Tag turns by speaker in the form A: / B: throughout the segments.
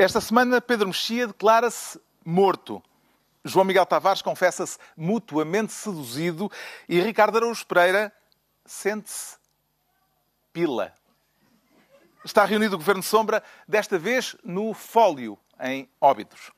A: Esta semana, Pedro Mexia declara-se morto. João Miguel Tavares confessa-se mutuamente seduzido e Ricardo Araújo Pereira sente-se pila. Está reunido o Governo Sombra, desta vez no Fólio, em Óbidos.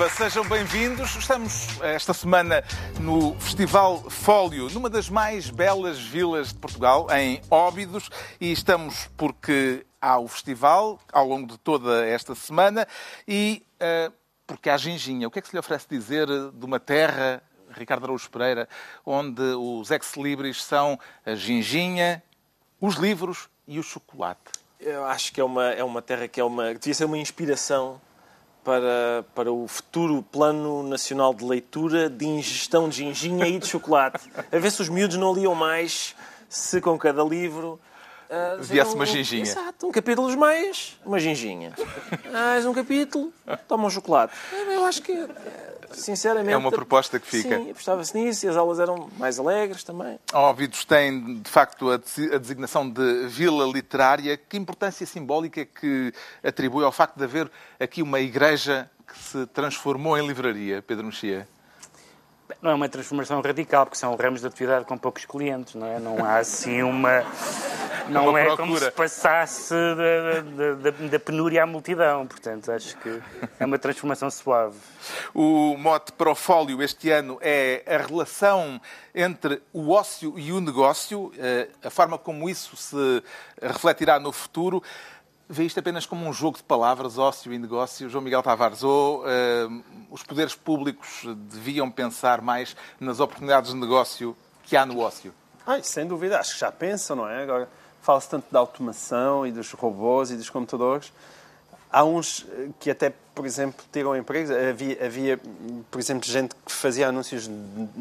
A: Viva, sejam bem-vindos. Estamos esta semana no Festival Fólio, numa das mais belas vilas de Portugal, em Óbidos, e estamos porque há o festival ao longo de toda esta semana e uh, porque há ginginha. O que é que se lhe oferece dizer de uma terra, Ricardo Araújo Pereira, onde os ex-libris são a ginginha, os livros e o chocolate?
B: Eu acho que é uma, é uma terra que é uma, devia ser uma inspiração para, para o futuro Plano Nacional de Leitura de ingestão de ginginha e de chocolate. A ver se os miúdos não liam mais, se com cada livro...
A: Uh, Viesse um, uma ginginha.
B: Exato, um capítulo mais, uma ginginha. Mais um capítulo, toma um chocolate. Eu acho que, sinceramente...
A: É uma proposta que fica.
B: Sim, apostava-se nisso e as aulas eram mais alegres também.
A: Óbidos tem, de facto, a designação de vila literária. Que importância simbólica que atribui ao facto de haver aqui uma igreja que se transformou em livraria, Pedro Mexia?
C: Não é uma transformação radical, porque são ramos de atividade com poucos clientes, não é? Não há assim uma. Não
A: uma
C: é
A: procura.
C: como se passasse da, da, da, penúria à multidão. Portanto, acho que é uma transformação suave.
A: O mote para o fólio este ano é a relação entre o ócio e o negócio, eh, a forma como isso se refletirá no futuro vê isto apenas como um jogo de palavras, ócio e negócio, João Miguel Tavares, ou uh, os poderes públicos deviam pensar mais nas oportunidades de negócio que há no ócio?
D: Ai, sem dúvida, acho que já pensam, não é? Agora fala-se tanto da automação e dos robôs e dos computadores. Há uns que até, por exemplo, tiram empregos. Havia, havia, por exemplo, gente que fazia anúncios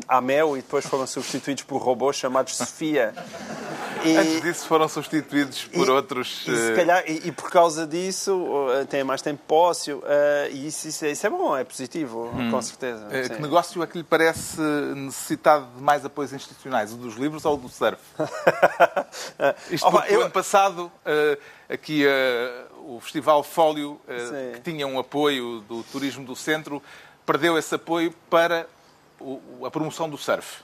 D: à mel e depois foram substituídos por robôs chamados Sofia.
A: E, Antes disso foram substituídos por
D: e,
A: outros...
D: E, se calhar, e, e, por causa disso têm mais tempo póssio uh, e isso, isso, isso, é bom, é positivo, hum. com certeza.
A: Que negócio é que lhe parece necessitado de mais apoios institucionais? O dos livros ou o do surf? Isto porque eu... o ano passado uh, aqui o Festival Fólio, que tinha um apoio do turismo do centro, perdeu esse apoio para a promoção do surf.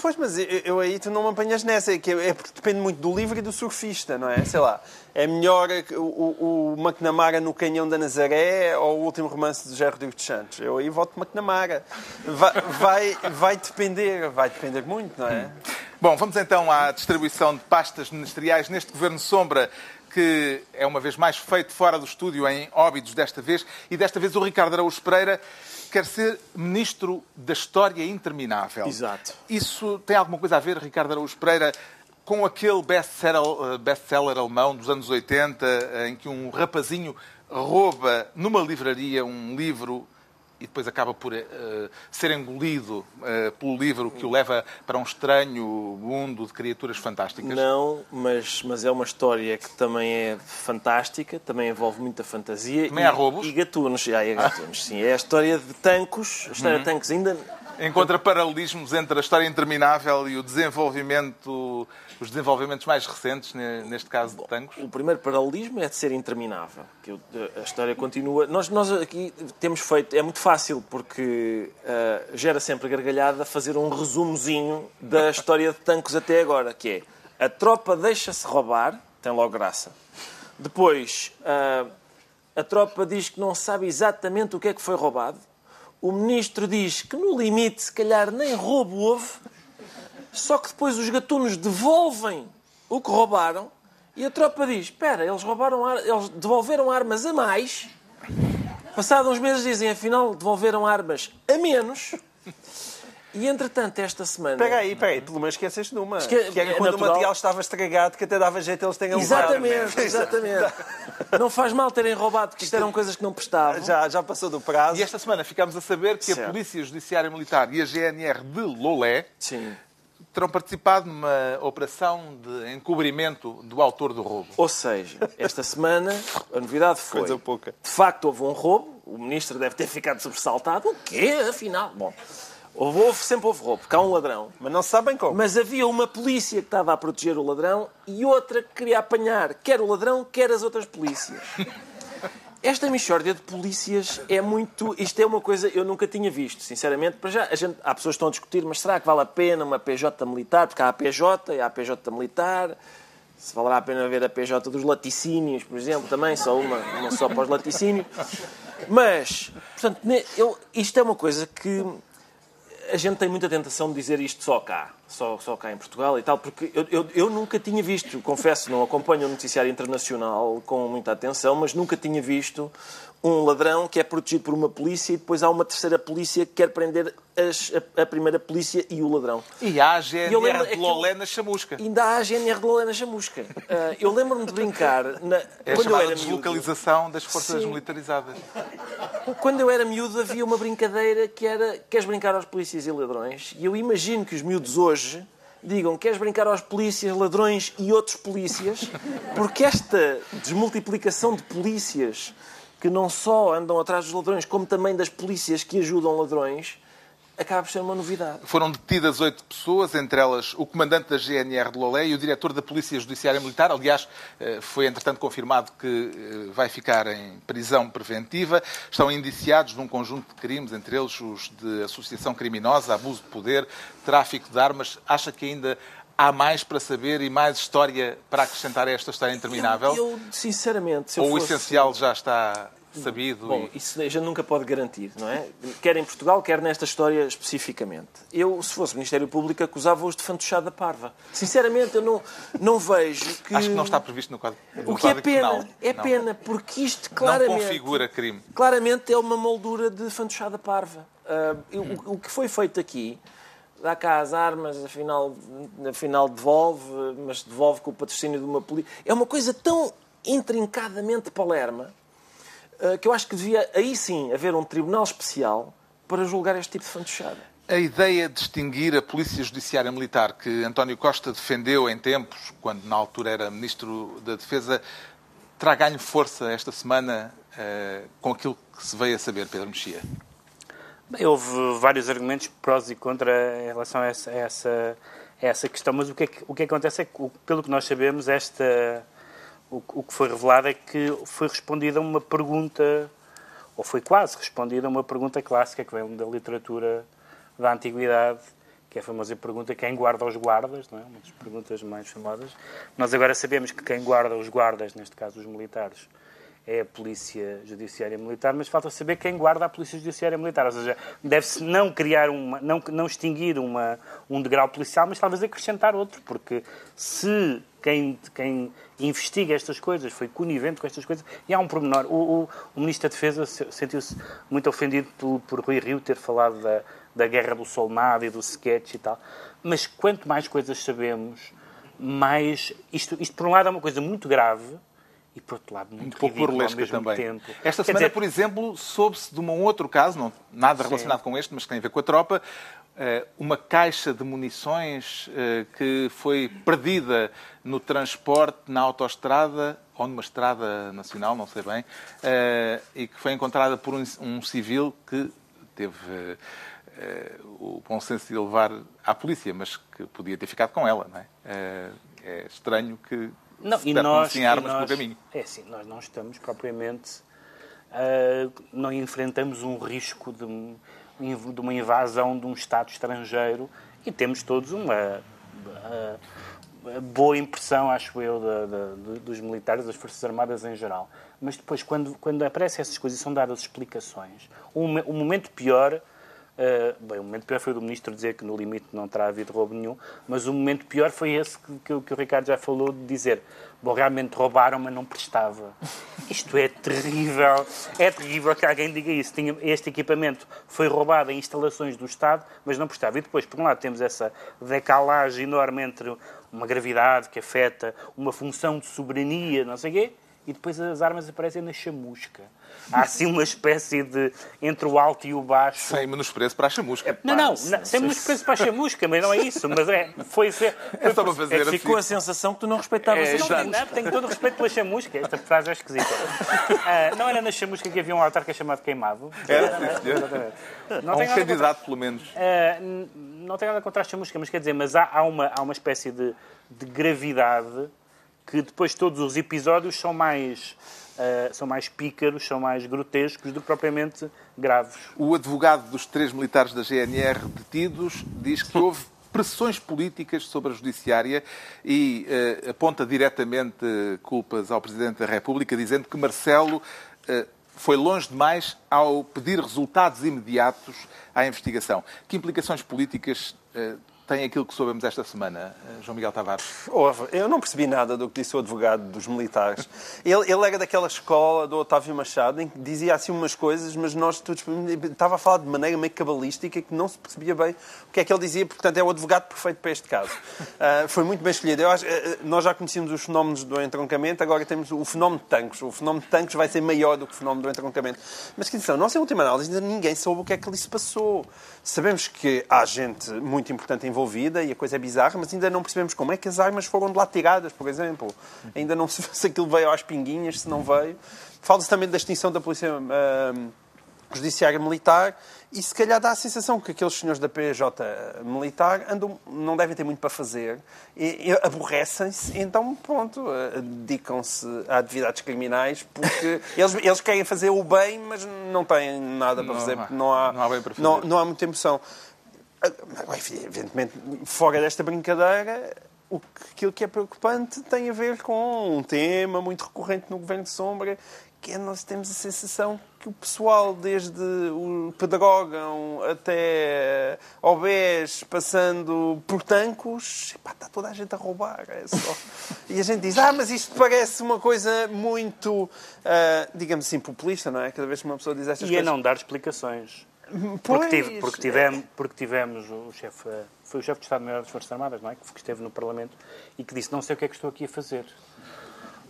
D: Pois, mas eu, eu, aí tu não me apanhas nessa, que é, é porque depende muito do livro e do surfista, não é? Sei lá, é melhor o, o, o McNamara no Canhão da Nazaré ou o último romance de Gerro dos Santos? Eu aí voto McNamara. Vai, vai, vai depender, vai depender muito, não é?
A: Bom, vamos então à distribuição de pastas ministeriais neste Governo Sombra que é uma vez mais feito fora do estúdio, em Óbidos desta vez, e desta vez o Ricardo Araújo Pereira quer ser Ministro da História Interminável.
B: Exato.
A: Isso tem alguma coisa a ver, Ricardo Araújo Pereira, com aquele best-seller best alemão dos anos 80, em que um rapazinho rouba numa livraria um livro e depois acaba por uh, ser engolido uh, pelo livro que o leva para um estranho mundo de criaturas fantásticas?
B: Não, mas, mas é uma história que também é fantástica, também envolve muita fantasia.
A: Também e, há roubos?
B: E gatunos, ah, é gatunos, sim. É a história de Tancos, a história uhum. de Tancos ainda...
A: Encontra paralelismos entre a história interminável e o desenvolvimento os desenvolvimentos mais recentes, neste caso de Tancos?
B: O primeiro paralelismo é de ser interminável. Que a história continua. Nós, nós aqui temos feito. É muito fácil, porque uh, gera sempre gargalhada fazer um resumozinho da história de Tancos até agora, que é a tropa deixa-se roubar, tem logo graça. Depois, uh, a tropa diz que não sabe exatamente o que é que foi roubado. O ministro diz que, no limite, se calhar nem roubo houve. Só que depois os gatunos devolvem o que roubaram e a tropa diz: Espera, eles roubaram, eles devolveram armas a mais Passados uns meses dizem, afinal, devolveram armas a menos. E, entretanto, esta semana...
D: Espera aí, espera aí, pelo menos esqueceste de uma.
B: Esque-
D: Que era
B: é
D: quando
B: natural.
D: o material estava estragado, que até dava jeito eles terem
B: Exatamente, exatamente. Não faz mal terem roubado, porque isto eram coisas que não prestavam.
D: Já, já passou do prazo.
A: E esta semana ficámos a saber que a
B: Certo.
A: Polícia Judiciária Militar e a GNR de Lolé
B: Sim.
A: terão participado numa operação de encobrimento do autor do roubo.
B: Ou seja, esta semana a novidade foi...
D: Coisa pouca.
B: De facto, houve um roubo. O ministro deve ter ficado sobressaltado. O quê, afinal? Bom, houve, sempre houve roubo, porque há um ladrão.
D: Mas não se sabem como.
B: Mas havia uma polícia que estava a proteger o ladrão e outra que queria apanhar quer o ladrão, quer as outras polícias. Esta mixórdia de polícias é muito. Isto é uma coisa que eu nunca tinha visto, sinceramente. Para já, gente, há pessoas que estão a discutir, mas será que vale a pena uma PJ militar? Porque há a PJ e há a PJ militar. Se valerá a pena ver a PJ dos laticínios, por exemplo, também, só uma, uma só para os laticínios. Mas, portanto, eu, isto é uma coisa que a gente tem muita tentação de dizer isto só cá, só, só cá em Portugal e tal, porque eu, eu, eu nunca tinha visto, confesso, não acompanho o noticiário internacional com muita atenção, mas nunca tinha visto um ladrão que é protegido por uma polícia e depois há uma terceira polícia que quer prender as- a, a primeira polícia e o ladrão.
A: E há a
B: eu
A: GNR
B: lembro-
A: de
B: eu-
A: Lolé na chamusca.
B: Ainda há a GNR de Lolé na Chamusca. Ah, eu lembro-me de brincar, na,
A: É a
B: quando eu era miúdo,
A: deslocalização das forças
B: Sim.
A: militarizadas.
B: Quando eu era miúdo havia uma brincadeira que era queres brincar aos polícias e ladrões? E eu imagino que os miúdos hoje digam queres brincar aos polícias, ladrões e outros polícias, porque esta desmultiplicação de polícias que não só andam atrás dos ladrões, como também das polícias que ajudam ladrões, acaba por ser uma novidade.
A: Foram detidas oito pessoas, entre elas o comandante da GNR de Lolé e o diretor da Polícia Judiciária Militar. Aliás, eh, foi entretanto confirmado que eh, vai ficar em prisão preventiva. Estão indiciados num conjunto de crimes, entre eles os de associação criminosa, abuso de poder, tráfico de armas. Acha que ainda há mais para saber e mais história para acrescentar a esta história interminável?
B: Eu, eu, sinceramente, se eu
A: Ou o
B: fosse-
A: essencial já está sabido?
B: Bom,
A: e...
B: isso a gente nunca pode garantir, não é? Quer em Portugal, quer nesta história especificamente. Eu, se fosse Ministério Público, acusava-os de fantochada parva. Sinceramente, eu não, não vejo que...
A: Acho que não está previsto no quadro.
B: O que é pena, é pena, porque isto claramente...
A: Não configura crime.
B: Claramente é uma moldura de fantochada parva. Ah, eu- o, o que foi feito aqui, dá cá as armas, afinal, afinal devolve, mas devolve com o patrocínio de uma polícia. É uma coisa tão intrincadamente palerma ah, que eu acho que devia, aí sim, haver um tribunal especial para julgar este tipo de fantochada.
A: A ideia de distinguir a Polícia Judiciária Militar, que António Costa defendeu em tempos, quando na altura era Ministro da Defesa, terá ganho força esta semana eh, com aquilo que se veio a saber, Pedro Mexia?
C: Houve vários argumentos prós e contra em relação a essa, a essa, a essa questão, mas o que, é que, o que acontece é que, pelo que nós sabemos, esta, o, o que foi revelado é que foi respondida uma pergunta, ou foi quase respondida uma pergunta clássica que vem da literatura da antiguidade, que é a famosa pergunta quem guarda os guardas, não é? uma das perguntas mais famosas. Nós agora sabemos que quem guarda os guardas, neste caso os militares, é a Polícia Judiciária Militar, mas falta saber quem guarda a Polícia Judiciária Militar. Ou seja, deve-se não criar uma, não, não extinguir uma, um degrau policial, mas talvez acrescentar outro, porque se quem, quem investiga estas coisas foi conivente com estas coisas, e há um pormenor. O, o, o Ministro da Defesa se- sentiu-se muito ofendido por, por Rui Rio ter falado da, da guerra do Solnado e do sketch e tal, mas quanto mais coisas sabemos, mais. Isto, isto, por um lado, é uma coisa muito grave e, por outro lado, muito,
A: Muito pouco burlesca também.
C: tempo.
A: Esta
C: Quer
A: semana,
C: dizer,
A: por exemplo, soube-se de um outro caso, não, nada relacionado com este, mas que tem a ver com a tropa, eh, uma caixa de munições eh, que foi perdida no transporte na autoestrada ou numa estrada nacional, não sei bem, eh, e que foi encontrada por um, civil que teve o bom senso de levar à polícia, mas que podia ter ficado com ela, não é? É estranho que
C: Não,
A: se
C: e nós, e
A: armas
C: nós-
A: pelo caminho.
C: É assim, nós não estamos propriamente. ah, não enfrentamos um risco de, de uma invasão de um Estado estrangeiro e temos todos uma ah, boa impressão, acho eu, da- de- dos militares, das Forças Armadas em geral. Mas depois, quando, quando aparecem essas coisas e são dadas explicações, o, o momento pior Uh, bem, o momento pior foi o do ministro dizer que no limite não terá havido roubo nenhum, mas o momento pior foi esse que, que, que o Ricardo já falou, de dizer bom, realmente roubaram, mas não prestava. Isto é terrível. É terrível que alguém diga isso. Tinha, este equipamento foi roubado em instalações do Estado, mas não prestava. E depois, por um lado, temos essa decalagem enorme entre uma gravidade que afeta uma função de soberania, não sei o quê, e depois as armas aparecem na chamusca. Há assim uma espécie de. entre o alto e o baixo.
A: Sem menospreço para a chamusca.
C: Não, não, não sem menospreço para a chamusca, mas não é isso. Mas é. Foi, foi,
A: é só para fazer
B: é ficou a sensação que tu não respeitavas
C: é,
B: a chamusca.
C: Não, tenho todo o respeito pela chamusca. Esta frase é esquisita. Uh, não era na chamusca que havia um autarca chamado Queimado?
A: Era, Exatamente. Não Há um candidato, contra... pelo menos.
C: Uh, não tem nada contra a chamusca, mas quer dizer, mas há, há, uma, há uma espécie de, de gravidade que depois todos os episódios são mais uh, são mais pícaros, são mais grotescos do que propriamente graves.
A: O advogado dos três militares da GNR detidos diz que houve pressões políticas sobre a Judiciária e uh, aponta diretamente culpas ao Presidente da República, dizendo que Marcelo uh, foi longe demais ao pedir resultados imediatos à investigação. Que implicações políticas tem aquilo que soubemos esta semana, eh, João Miguel Tavares?
D: Eu não percebi nada do que disse o advogado dos militares. Ele, ele era daquela escola do Otávio Machado em que dizia assim umas coisas, mas nós todos estava a falar de maneira meio cabalística que não se percebia bem o que é que ele dizia, portanto é o advogado perfeito para este caso. Uh, foi muito bem escolhido. Acho, uh, nós já conhecíamos os fenómenos do entroncamento, agora temos o fenómeno de tanques. O fenómeno de tanques vai ser maior do que o fenómeno do entroncamento. Mas que atenção, em última análise ainda ninguém soube o que é que ali se passou. Sabemos que há gente muito importante envolvida e a coisa é bizarra, mas ainda não percebemos como é que as armas foram de lá tiradas, por exemplo. Ainda não se se aquilo veio às pinguinhas, se não veio. Fala-se também da extinção da Polícia uh, Judiciária Militar e se calhar dá a sensação que aqueles senhores da PJ militar andam, não devem ter muito para fazer, aborrecem-se, então, pronto, dedicam-se a atividades criminais porque eles, eles querem fazer o bem, mas não têm nada para
A: não,
D: fazer, porque não há,
A: não há.
D: Não, não há muita emoção. Evidentemente, fora desta brincadeira, o que, aquilo que é preocupante tem a ver com um tema muito recorrente no Governo de Sombra, que é nós temos a sensação que o pessoal, desde o pedagogam até obés, passando por tancos, epá, está toda a gente a roubar. É. E a gente diz, ah, mas isto parece uma coisa muito, uh, digamos assim, populista, não é? Cada vez que uma pessoa diz estas
C: e
D: coisas...
C: E a não dar explicações.
D: Pois,
C: porque, tive, porque, tivemos, porque tivemos o chefe, foi o chefe de Estado-Maior das Forças Armadas, não é? Que esteve no Parlamento e que disse, não sei o que é que estou aqui a fazer.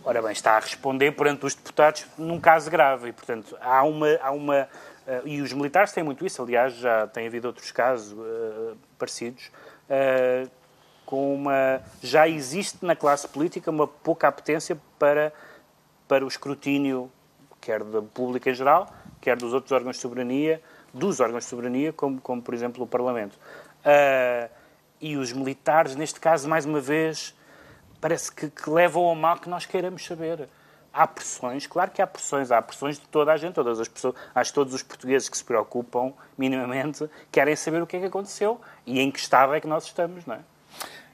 C: Ora bem, está a responder perante os deputados num caso grave e, portanto, há uma... Há uma uh, e os militares têm muito isso, aliás, já tem havido outros casos uh, parecidos, uh, com uma... Já existe na classe política uma pouca apetência para, para o escrutínio, quer da pública em geral, quer dos outros órgãos de soberania, dos órgãos de soberania, como, como por exemplo, o Parlamento. e os militares, neste caso, mais uma vez parece que, que levam ao mal que nós queiramos saber. Há pressões, claro que há pressões, há pressões de toda a gente, todas as pessoas, acho que todos os portugueses que se preocupam minimamente querem saber o que é que aconteceu e em que estado é que nós estamos, não é?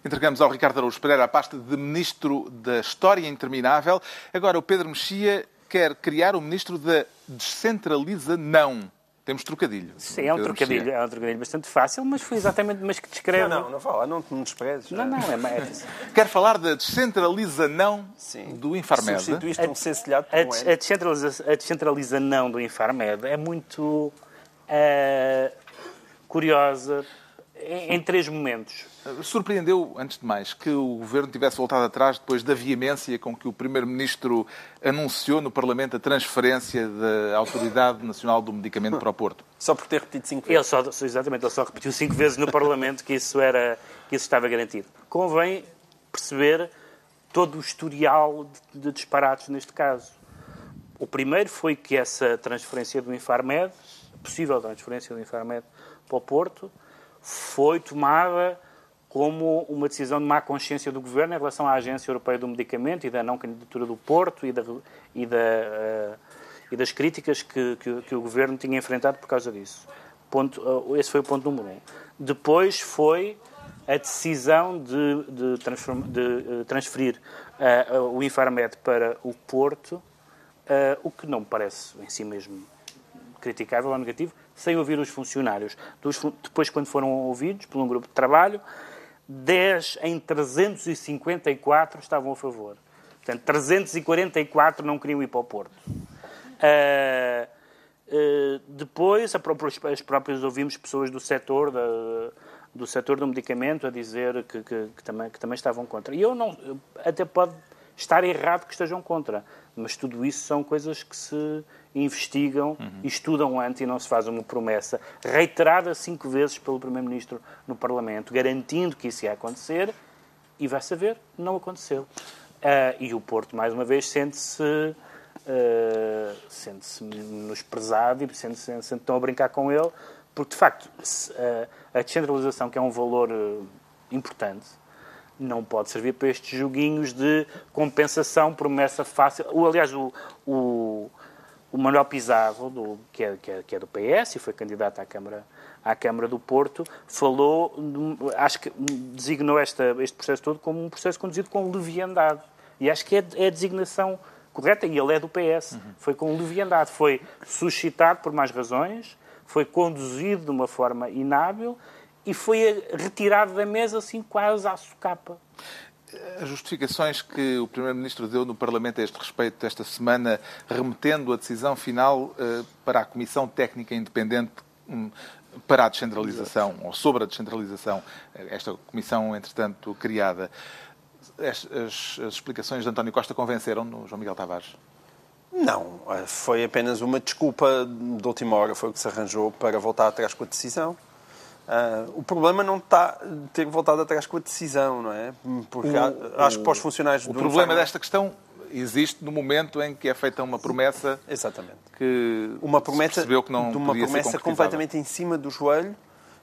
A: Entregamos ao Ricardo Araújo Pereira a pasta de Ministro da História Interminável. Agora o Pedro Mexia quer criar o Ministro da Descentraliza Não. Temos trocadilho.
C: Sim, é um trocadilho, é um trocadilho bastante fácil, mas foi exatamente, mas que descreve...
D: Não, não, não fala, não te desprezes.
C: Não, não, é mais...
A: Quer falar da descentraliza não Sim. do Infarmed?
D: Substituíste um cestelhado
C: por um a, descentraliza, a descentraliza não do Infarmed é muito uh, curiosa em, em três momentos.
A: Surpreendeu, antes de mais, que o Governo tivesse voltado atrás depois da veemência com que o Primeiro-Ministro anunciou no Parlamento a transferência da Autoridade Nacional do Medicamento para o Porto?
D: Só por ter repetido cinco vezes.
C: Ele só, exatamente, ele só repetiu cinco vezes no Parlamento que isso, era, que isso estava garantido. Convém perceber todo o historial de, de disparates neste caso. O primeiro foi que essa transferência do Infarmed, possível transferência do Infarmed para o Porto, foi tomada como uma decisão de má consciência do Governo em relação à Agência Europeia do Medicamento e da não candidatura do Porto e, da, e, da, uh, e das críticas que, que, que, o Governo tinha enfrentado por causa disso. Ponto, uh, esse foi o ponto número um. Depois foi a decisão de, de, uh, transferir o Infarmed para o Porto, o que não me parece em si mesmo criticável ou negativo, sem ouvir os funcionários. Depois, quando foram ouvidos por um grupo de trabalho, 10 em 354 estavam a favor. Portanto, 344 não queriam ir para o Porto. Uh, uh, depois, as próprias ouvimos pessoas do setor da, do setor do medicamento a dizer que, que, que, também, que também estavam contra. E eu não, até pode estar errado que estejam contra, mas tudo isso são coisas que se investigam uhum. e estudam antes e não se faz uma promessa reiterada cinco vezes pelo Primeiro-Ministro no Parlamento, garantindo que isso ia acontecer e vai saber, não aconteceu. Uh, e o Porto, mais uma vez, sente-se uh, sente-se menosprezado e sente-se sente, -se, tão a brincar com ele, porque, de facto, se, uh, a descentralização, que é um valor importante, não pode servir para estes joguinhos de compensação, promessa fácil. O, aliás, o, o, o Manuel Pizarro, do, que, é, que, é, que, é, do PS e foi candidato à Câmara, à Câmara do Porto, falou, acho que designou esta, este processo todo como um processo conduzido com leviandade. E acho que é, é a designação correta, e ele é do PS. Uhum. Foi com leviandade, foi suscitado por mais razões, foi conduzido de uma forma inábil e foi retirado da mesa assim quase à socapa.
A: As justificações que o Primeiro-Ministro deu no Parlamento a este respeito esta semana, remetendo a decisão final uh, para a Comissão Técnica Independente um, para a descentralização, ou sobre a descentralização, esta comissão, entretanto, criada, as, as, as explicações de António Costa convenceram-no, João Miguel Tavares?
D: Não, eh, foi apenas uma desculpa de última hora, foi o que se arranjou para voltar atrás com a decisão. Uh, o problema não está ter voltado atrás com a decisão, não é? Porque o, acho que para os funcionários
A: O problema desta questão existe no momento em que é feita uma promessa
D: Exatamente.
A: que
D: uma promessa,
A: percebeu que não
D: de uma promessa completamente em cima do joelho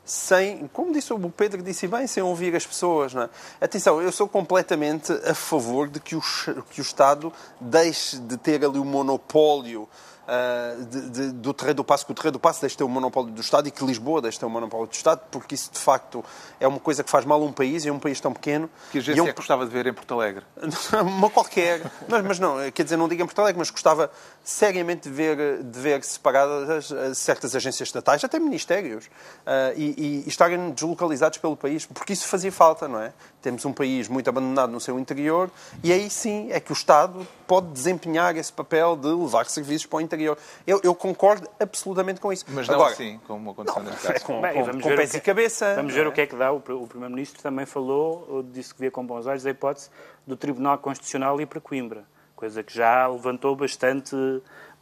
D: sem, como disse o Pedro disse bem, sem ouvir as pessoas. Não é? Atenção, eu sou completamente a favor de que o, que o Estado deixe de ter ali o monopólio uh, de, de, do Terreiro do Passo, que o Terreiro do Passo deixe de ter o monopólio do Estado e que Lisboa deixe de ter o monopólio do Estado, porque isso de facto é uma coisa que faz mal a um país e a um país tão pequeno.
A: Que agência
D: eu...
A: é que gostava de ver em Porto Alegre?
D: uma qualquer. mas, mas não, quer dizer, não digo em Porto Alegre, mas gostava seriamente de ver, de ver separadas certas agências estatais, até ministérios, uh, e, e, estarem deslocalizados pelo país, porque isso fazia falta, não é? Temos um país muito abandonado no seu interior e aí sim é que o Estado pode desempenhar esse papel de levar serviços para o interior. Eu, eu concordo absolutamente com isso.
A: Mas não Agora, assim, como aconteceu nesse caso. É
D: com, Bem, com, com pés e cabeça.
C: Vamos ver é? o que é que dá. O, o Primeiro-Ministro também falou, disse que via com bons olhos a hipótese do Tribunal Constitucional ir para Coimbra coisa que já levantou bastante,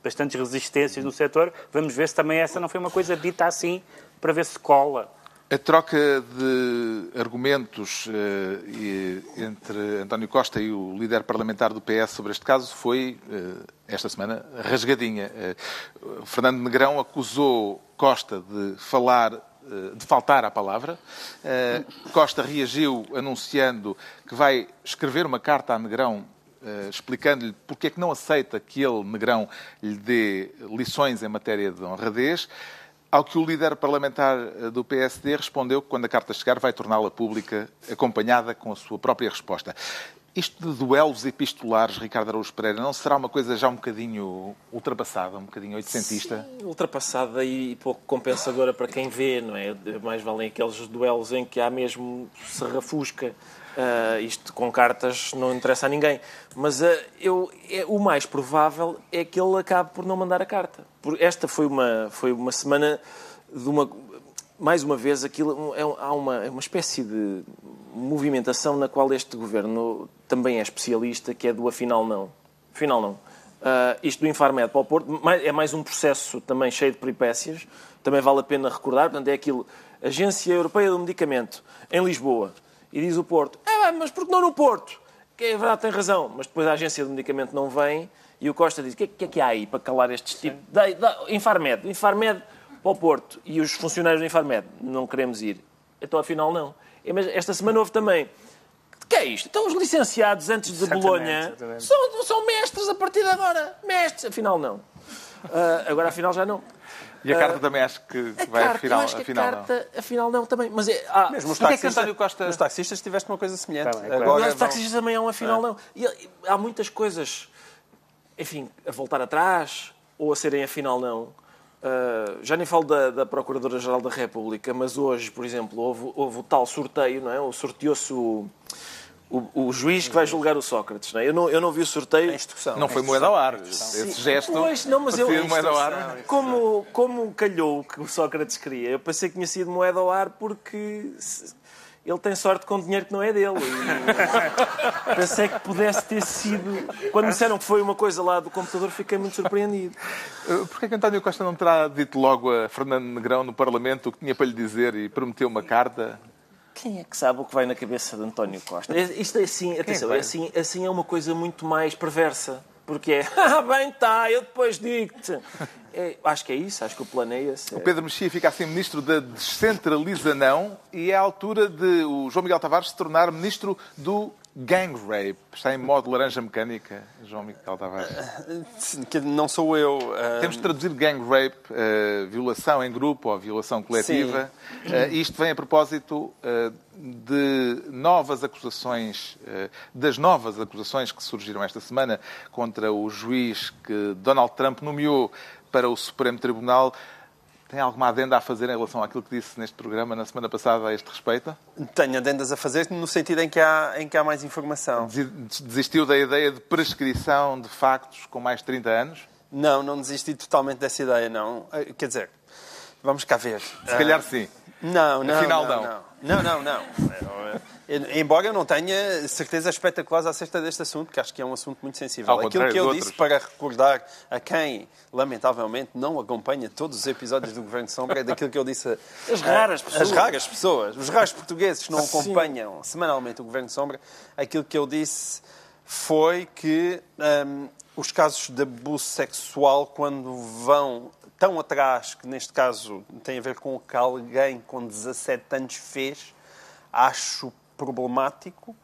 C: bastantes resistências no setor. Vamos ver se também essa não foi uma coisa dita assim para ver se cola.
A: A troca de argumentos uh, entre António Costa e o líder parlamentar do PS sobre este caso foi, uh, esta semana, rasgadinha. Uh, Fernando Negrão acusou Costa de falar de faltar à palavra. Costa reagiu anunciando que vai escrever uma carta a Negrão explicando-lhe porque é que não aceita que ele, Negrão, lhe dê lições em matéria de honradez, ao que o líder parlamentar eh, do PSD respondeu que quando a carta chegar vai torná-la pública, acompanhada com a sua própria resposta. Isto de duelos epistolares, Ricardo Araújo Pereira, não será uma coisa já um bocadinho ultrapassada, um bocadinho oitocentista?
B: Sim, ultrapassada e pouco compensadora para quem vê, não é? Mais valem aqueles duelos em que há mesmo serrafusca Uh, isto com cartas não interessa a ninguém. Mas uh, eu, é, o mais provável é que ele acabe por não mandar a carta. Por, esta foi uma, foi uma semana de uma. Mais uma vez, aquilo, é, há uma, é uma espécie de movimentação na qual este governo também é especialista, que é do afinal não. Afinal não. Uh, isto do Infarmed para o Porto é mais um processo também cheio de peripécias. Também vale a pena recordar. Portanto, é aquilo. Agência Europeia do Medicamento, em Lisboa e diz o Porto, é, mas porque não no Porto? Que é verdade, tem razão. Mas depois a agência de medicamento não vem e o Costa diz, o que, que, é que há aí para calar estes tipos? Da, da, Infarmed, Infarmed para o Porto. E os funcionários do Infarmed, não queremos ir. Então, afinal, não. Mas esta semana houve também que é isto? Então os licenciados antes de Bolonha são, são, mestres a partir de agora. Mestres. Afinal, não. Uh, agora, afinal, já não.
A: E a carta uh, também acho que vai carta, afinal, acho que afinal a carta,
B: não. Afinal não também. Mas é, ah,
D: Mesmo os taxistas, é que Costa... os taxistas tiveste uma coisa semelhante.
B: Tá bem, Agora, os taxistas também é um afinal é. não. E, há muitas coisas, enfim, a voltar atrás ou a serem afinal não. Uh, já nem falo da, da Procuradora-Geral da República, mas hoje, por exemplo, houve, houve o tal sorteio, não é? O sorteou-se o, o, o, juiz que vai julgar o Sócrates, não é? Eu não, eu não vi o sorteio.
D: instrução.
A: Não foi moeda ao ar. Esse gesto.
B: Pois, não, mas eu.
A: moeda ao ar.
B: Como, como calhou o que o Sócrates queria? Eu pensei que tinha sido moeda ao ar porque ele tem sorte com dinheiro que não é dele. E pensei que pudesse ter sido. Quando me disseram que foi uma coisa lá do computador, fiquei muito surpreendido.
A: Uh, Porquê que António Costa não terá dito logo a Fernando Negrão no Parlamento o que tinha para lhe dizer e prometeu uma carta?
B: Quem é que sabe o que vai na cabeça de António Costa? Isto é assim, atenção, é assim, assim é uma coisa muito mais perversa. Porque é, ah, bem, tá, eu depois digo-te. É, acho que é isso, acho que o plano é esse.
A: O Pedro Mexia fica assim ministro da descentralização e é a altura de o João Miguel Tavares se tornar ministro do gang rape. Está em modo laranja mecânica, João Miguel Tavares.
D: Que não sou eu. Uh...
A: Temos de traduzir gang rape, uh, violação em grupo ou violação coletiva. Uh, isto vem a propósito de novas acusações, das novas acusações que surgiram esta semana contra o juiz que Donald Trump nomeou para o Supremo Tribunal. Tem alguma adenda a fazer em relação àquilo que disse neste programa na semana passada a este respeito?
D: Tenho adendas a fazer no sentido em que há, em que há mais informação.
A: Desistiu da ideia de prescrição de factos com mais de 30 anos?
D: Não, não desisti totalmente dessa ideia, não. Eh, quer dizer, vamos cá ver.
A: Se calhar sim.
D: Não, não.
A: Afinal,
D: não. Não, não, não. não. Embora eu não tenha certeza espetaculares acerca deste assunto, que acho que é um assunto muito sensível. Aquilo que eu disse para recordar a quem, lamentavelmente, não acompanha todos os episódios do Governo de Sombra, é daquilo que eu disse a,
B: as raras pessoas.
D: As raras pessoas, os raros portugueses que não acompanham Sim. semanalmente o Governo de Sombra, aquilo que eu disse foi que um, os casos de abuso sexual, quando vão tão atrás, que neste caso tem a ver com o que alguém com 17 anos fez, acho problemático,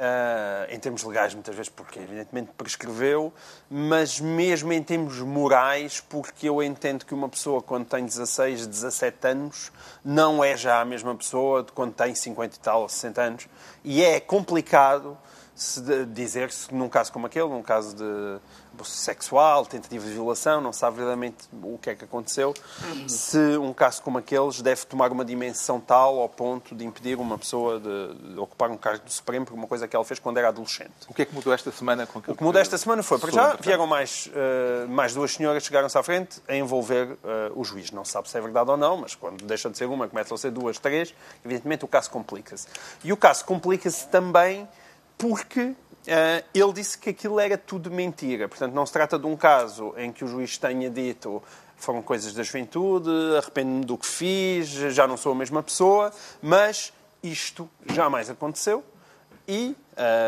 D: Uh, em termos legais, muitas vezes, porque evidentemente prescreveu, mas mesmo em termos morais, porque eu entendo que uma pessoa quando tem 16, 17 anos não é já a mesma pessoa de quando tem 50 e tal, 60 anos. E é complicado dizer-se num caso como aquele, num caso de abuso sexual, tentativa de violação, não sabe verdadeiramente o que é que aconteceu, se um caso como aqueles deve tomar uma dimensão tal ao ponto de impedir uma pessoa de, ocupar um cargo do Supremo por uma coisa que ela fez quando era adolescente.
A: O que é que mudou esta semana? Com
D: o que mudou esta semana foi, para já, vieram mais, uh, mais duas senhoras, chegaram-se à frente a envolver uh, o juiz. Não se sabe se é verdade ou não, mas quando deixa de ser uma, começam a ser duas, três, evidentemente o caso complica-se. E o caso complica-se também porque ele disse que aquilo era tudo mentira. Portanto, não se trata de um caso em que o juiz tenha dito foram coisas da juventude, arrependo-me do que fiz, já não sou a mesma pessoa, mas isto jamais aconteceu. E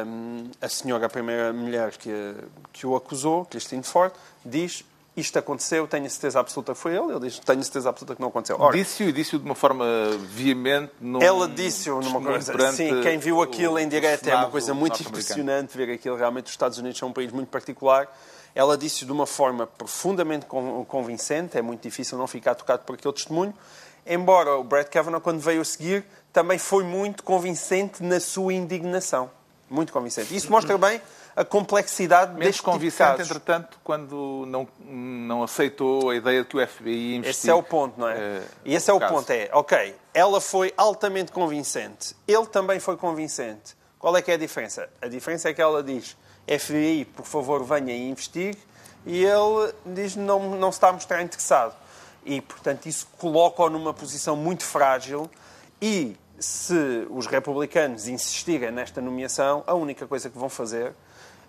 D: um, eh, a senhora, a primeira mulher que, que o acusou, Christine Ford, diz isto aconteceu, tenho certeza absoluta que foi ele. Ele diz, tenho certeza absoluta que não aconteceu.
A: Disse-o e disse-o de uma forma veemente. Num,
D: ela disse-o numa coisa. Sim, quem viu aquilo em direto é uma coisa muito impressionante ver aquilo. Realmente, os Estados Unidos são um país muito particular. Ela disse-o de uma forma profundamente convincente. É muito difícil não ficar tocado por aquele testemunho. Embora o Brett Kavanaugh, quando veio a seguir, também foi muito convincente na sua indignação. Muito convincente. Isso mostra bem a complexidade
A: Menos deste convincente, tipo de entretanto, quando não, não aceitou a ideia de que o FBI ia investir.
D: Esse é o ponto, não é? Uh, e esse é o caso. ponto, é, ok, ela foi altamente convincente, ele também foi convincente. Qual é que é a diferença? A diferença é que ela diz, FBI, por favor, venha e investigue, e ele diz, não, não se está a mostrar interessado. E, portanto, isso coloca-o numa posição muito frágil e se os republicanos insistirem nesta nomeação, a única coisa que vão fazer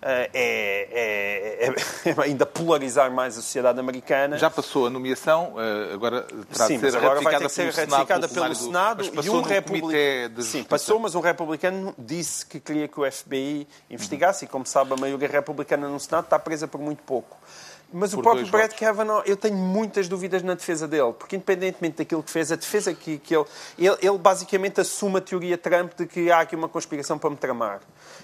D: é, é, é, é, ainda polarizar mais a sociedade americana.
A: Já passou a nomeação, eh, agora terá
D: Sim,
A: de ser
D: agora
A: ratificada,
D: vai ter que ser
A: pelo
D: ratificada
A: Senado,
D: pelo Senado,
A: do, e um republicano.
D: Sim, passou, mas um republicano disse que queria que o FBI investigasse, uhum. e como sabe, a maioria republicana no Senado está presa por muito pouco. Mas o próprio Brett votos. Kavanaugh, eu tenho muitas dúvidas na defesa dele, porque independentemente daquilo que fez, a defesa que, que ele, ele, ele basicamente assume a teoria Trump de que há aqui uma conspiração para me tramar.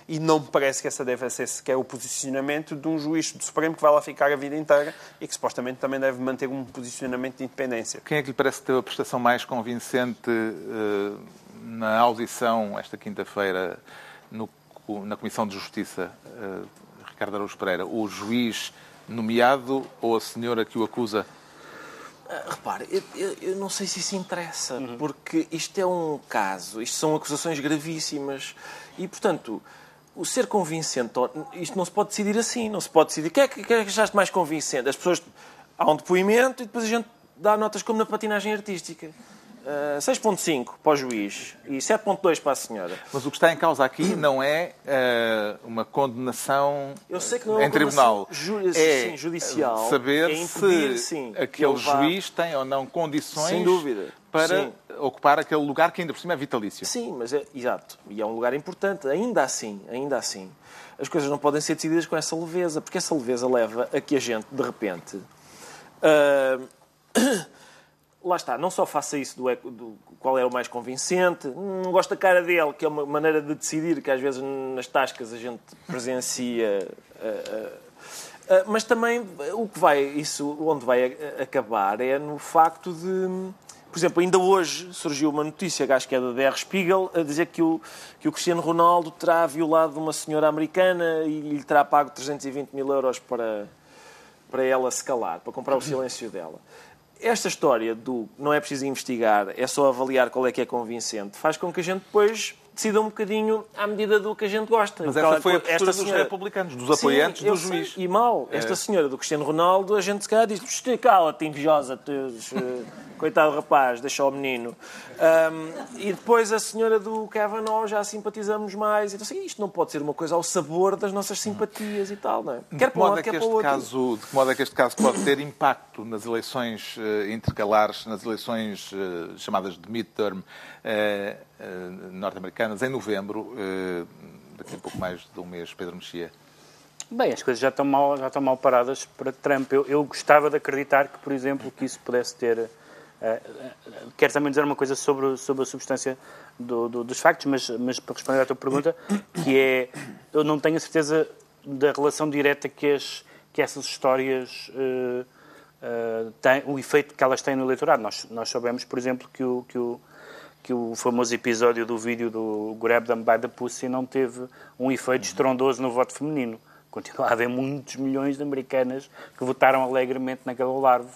D: E não me parece que essa deve ser sequer o posicionamento de um juiz do Supremo que vai lá ficar a vida inteira e que supostamente também deve manter um posicionamento de independência.
A: Quem é que lhe parece ter a prestação mais convincente uh, na audição esta quinta-feira na Comissão de Justiça, uh, Ricardo Araújo Pereira? O juiz nomeado ou a senhora que o acusa?
B: Ah, repare, eu, eu- eu não sei se isso interessa, porque isto é um caso, isto são acusações gravíssimas e, portanto, o ser convincente, isto não se pode decidir assim, não se pode decidir. Quem é que, é que achaste mais convincente? As pessoas. Há um depoimento e depois a gente dá notas como na patinagem artística. Ah, 6.5 para o juiz e 7.2 para a senhora.
A: Mas o que está em causa aqui não é eh, uma condenação
B: Eu sei que não é
A: em tribunal.
B: ju-
A: é
B: sim, judicial.
A: saber
B: É impedir,
A: se
B: sim, que
A: aquele juiz tem ou não condições
B: Sem dúvida.
A: para
B: Sim.
A: ocupar aquele lugar que ainda por cima é vitalício.
B: Sim, mas é exato. E é um lugar importante. Ainda assim, ainda assim, as coisas não podem ser decididas com essa leveza, porque essa leveza leva a que a gente, de repente, ah, lá está, não só faça isso do, do qual é o mais convincente, não gosto da cara dele, que é uma maneira de decidir que às vezes nas tascas a gente presencia. ah, ah, ah, mas também o que vai, isso onde vai acabar é no facto de. Por exemplo, ainda hoje surgiu uma notícia, acho que é da Der Spiegel, a dizer que o, que o Cristiano Ronaldo terá violado uma senhora americana e lhe terá pago 320 mil euros para, para ela se calar, para comprar o silêncio dela. Esta história do não é preciso investigar, é só avaliar qual é que é convincente, faz com que a gente depois decida um bocadinho à medida do que a gente gosta.
A: Mas essa foi a postura dos
B: senhora-
A: republicanos, dos apoiantes
B: Sim,
A: do
B: sei.
A: juiz.
B: E mal, esta senhora do Cristiano Ronaldo, a gente se calhar diz: "Tch, cala-te, invejosa, tu, eh, coitado rapaz, deixa o menino. Ahm, e depois a senhora do Kavanaugh já simpatizamos mais. Então, assim, isto não pode ser uma coisa ao sabor das nossas simpatias e tal, não é?
A: De
B: Quer
A: que
B: para um
A: modo
B: lado,
A: é
B: quer
A: que
B: para o
A: este
B: outro.
A: caso, de que modo é que este caso pode ter impacto nas eleições eh, intercalares, nas eleições eh, chamadas de midterm eh, norte-americanas em novembro, eh, daqui a pouco mais de um mês, Pedro Mexia?
C: Bem, as coisas já estão mal, já estão mal paradas para Trump. Eu, eu gostava de acreditar que, por exemplo, que isso pudesse ter. eh, eh, quero também dizer uma coisa sobre, sobre a substância do- do- dos factos, mas, mas para responder à tua pergunta, que é. Eu não tenho a certeza da relação direta que, as, que essas histórias. eh, eh, têm, o efeito que elas têm no eleitorado. Nós, nós sabemos, por exemplo, que o, que o, que o famoso episódio do vídeo do Grab Them by the Pussy não teve um efeito estrondoso no voto feminino. Continua a haver muitos milhões de americanas que votaram alegremente naquela larve,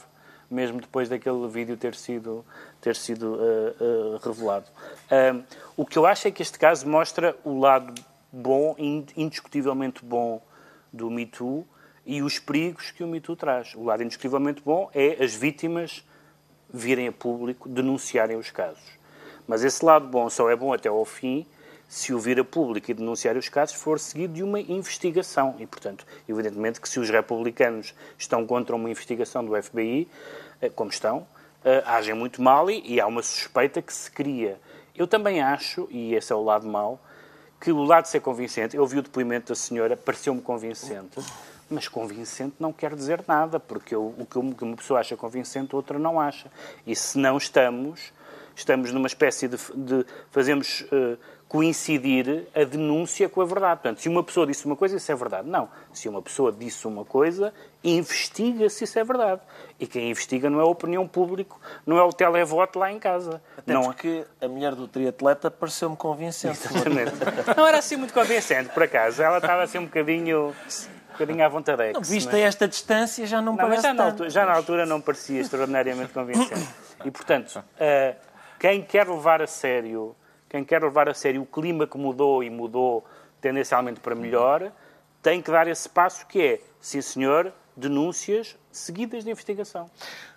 C: mesmo depois daquele vídeo ter sido, ter sido eh, eh, revelado. Ahm, o que eu acho é que este caso mostra o lado bom, ind- indiscutivelmente bom, do Me Too e os perigos que o Me Too traz. O lado indiscutivelmente bom é as vítimas virem a público denunciarem os casos. Mas esse lado bom só é bom até ao fim se o vir a público e denunciar os casos for seguido de uma investigação. E, portanto, evidentemente que se os republicanos estão contra uma investigação do FBI, eh, como estão, eh, agem muito mal e, e há uma suspeita que se cria. Eu também acho, e esse é o lado mau, que o lado de ser convincente, eu vi o depoimento da senhora, pareceu-me convincente, mas convincente não quer dizer nada, porque eu- o que uma pessoa acha convincente, outra não acha. E se não estamos, estamos numa espécie de, de fazemos eh, coincidir a denúncia com a verdade. Portanto, se uma pessoa disse uma coisa, isso é verdade. Não. Se uma pessoa disse uma coisa, investiga se isso é verdade. E quem investiga não é a opinião pública, não é o televoto lá em casa.
B: Até
C: não é-
B: porque a mulher do triatleta pareceu-me convincente.
C: Exatamente. Não era assim muito convincente, por acaso. Ela estava assim um bocadinho, um bocadinho à vontade.
B: Não, vista esta distância, já não,
C: Não, mas
B: parece
C: já na, altura, já na altura não parecia extraordinariamente convincente. E, portanto, eh, quem quer levar a sério, quem quer levar a sério o clima que mudou e mudou tendencialmente para melhor, tem que dar esse passo que é, sim senhor, denúncias seguidas de investigação.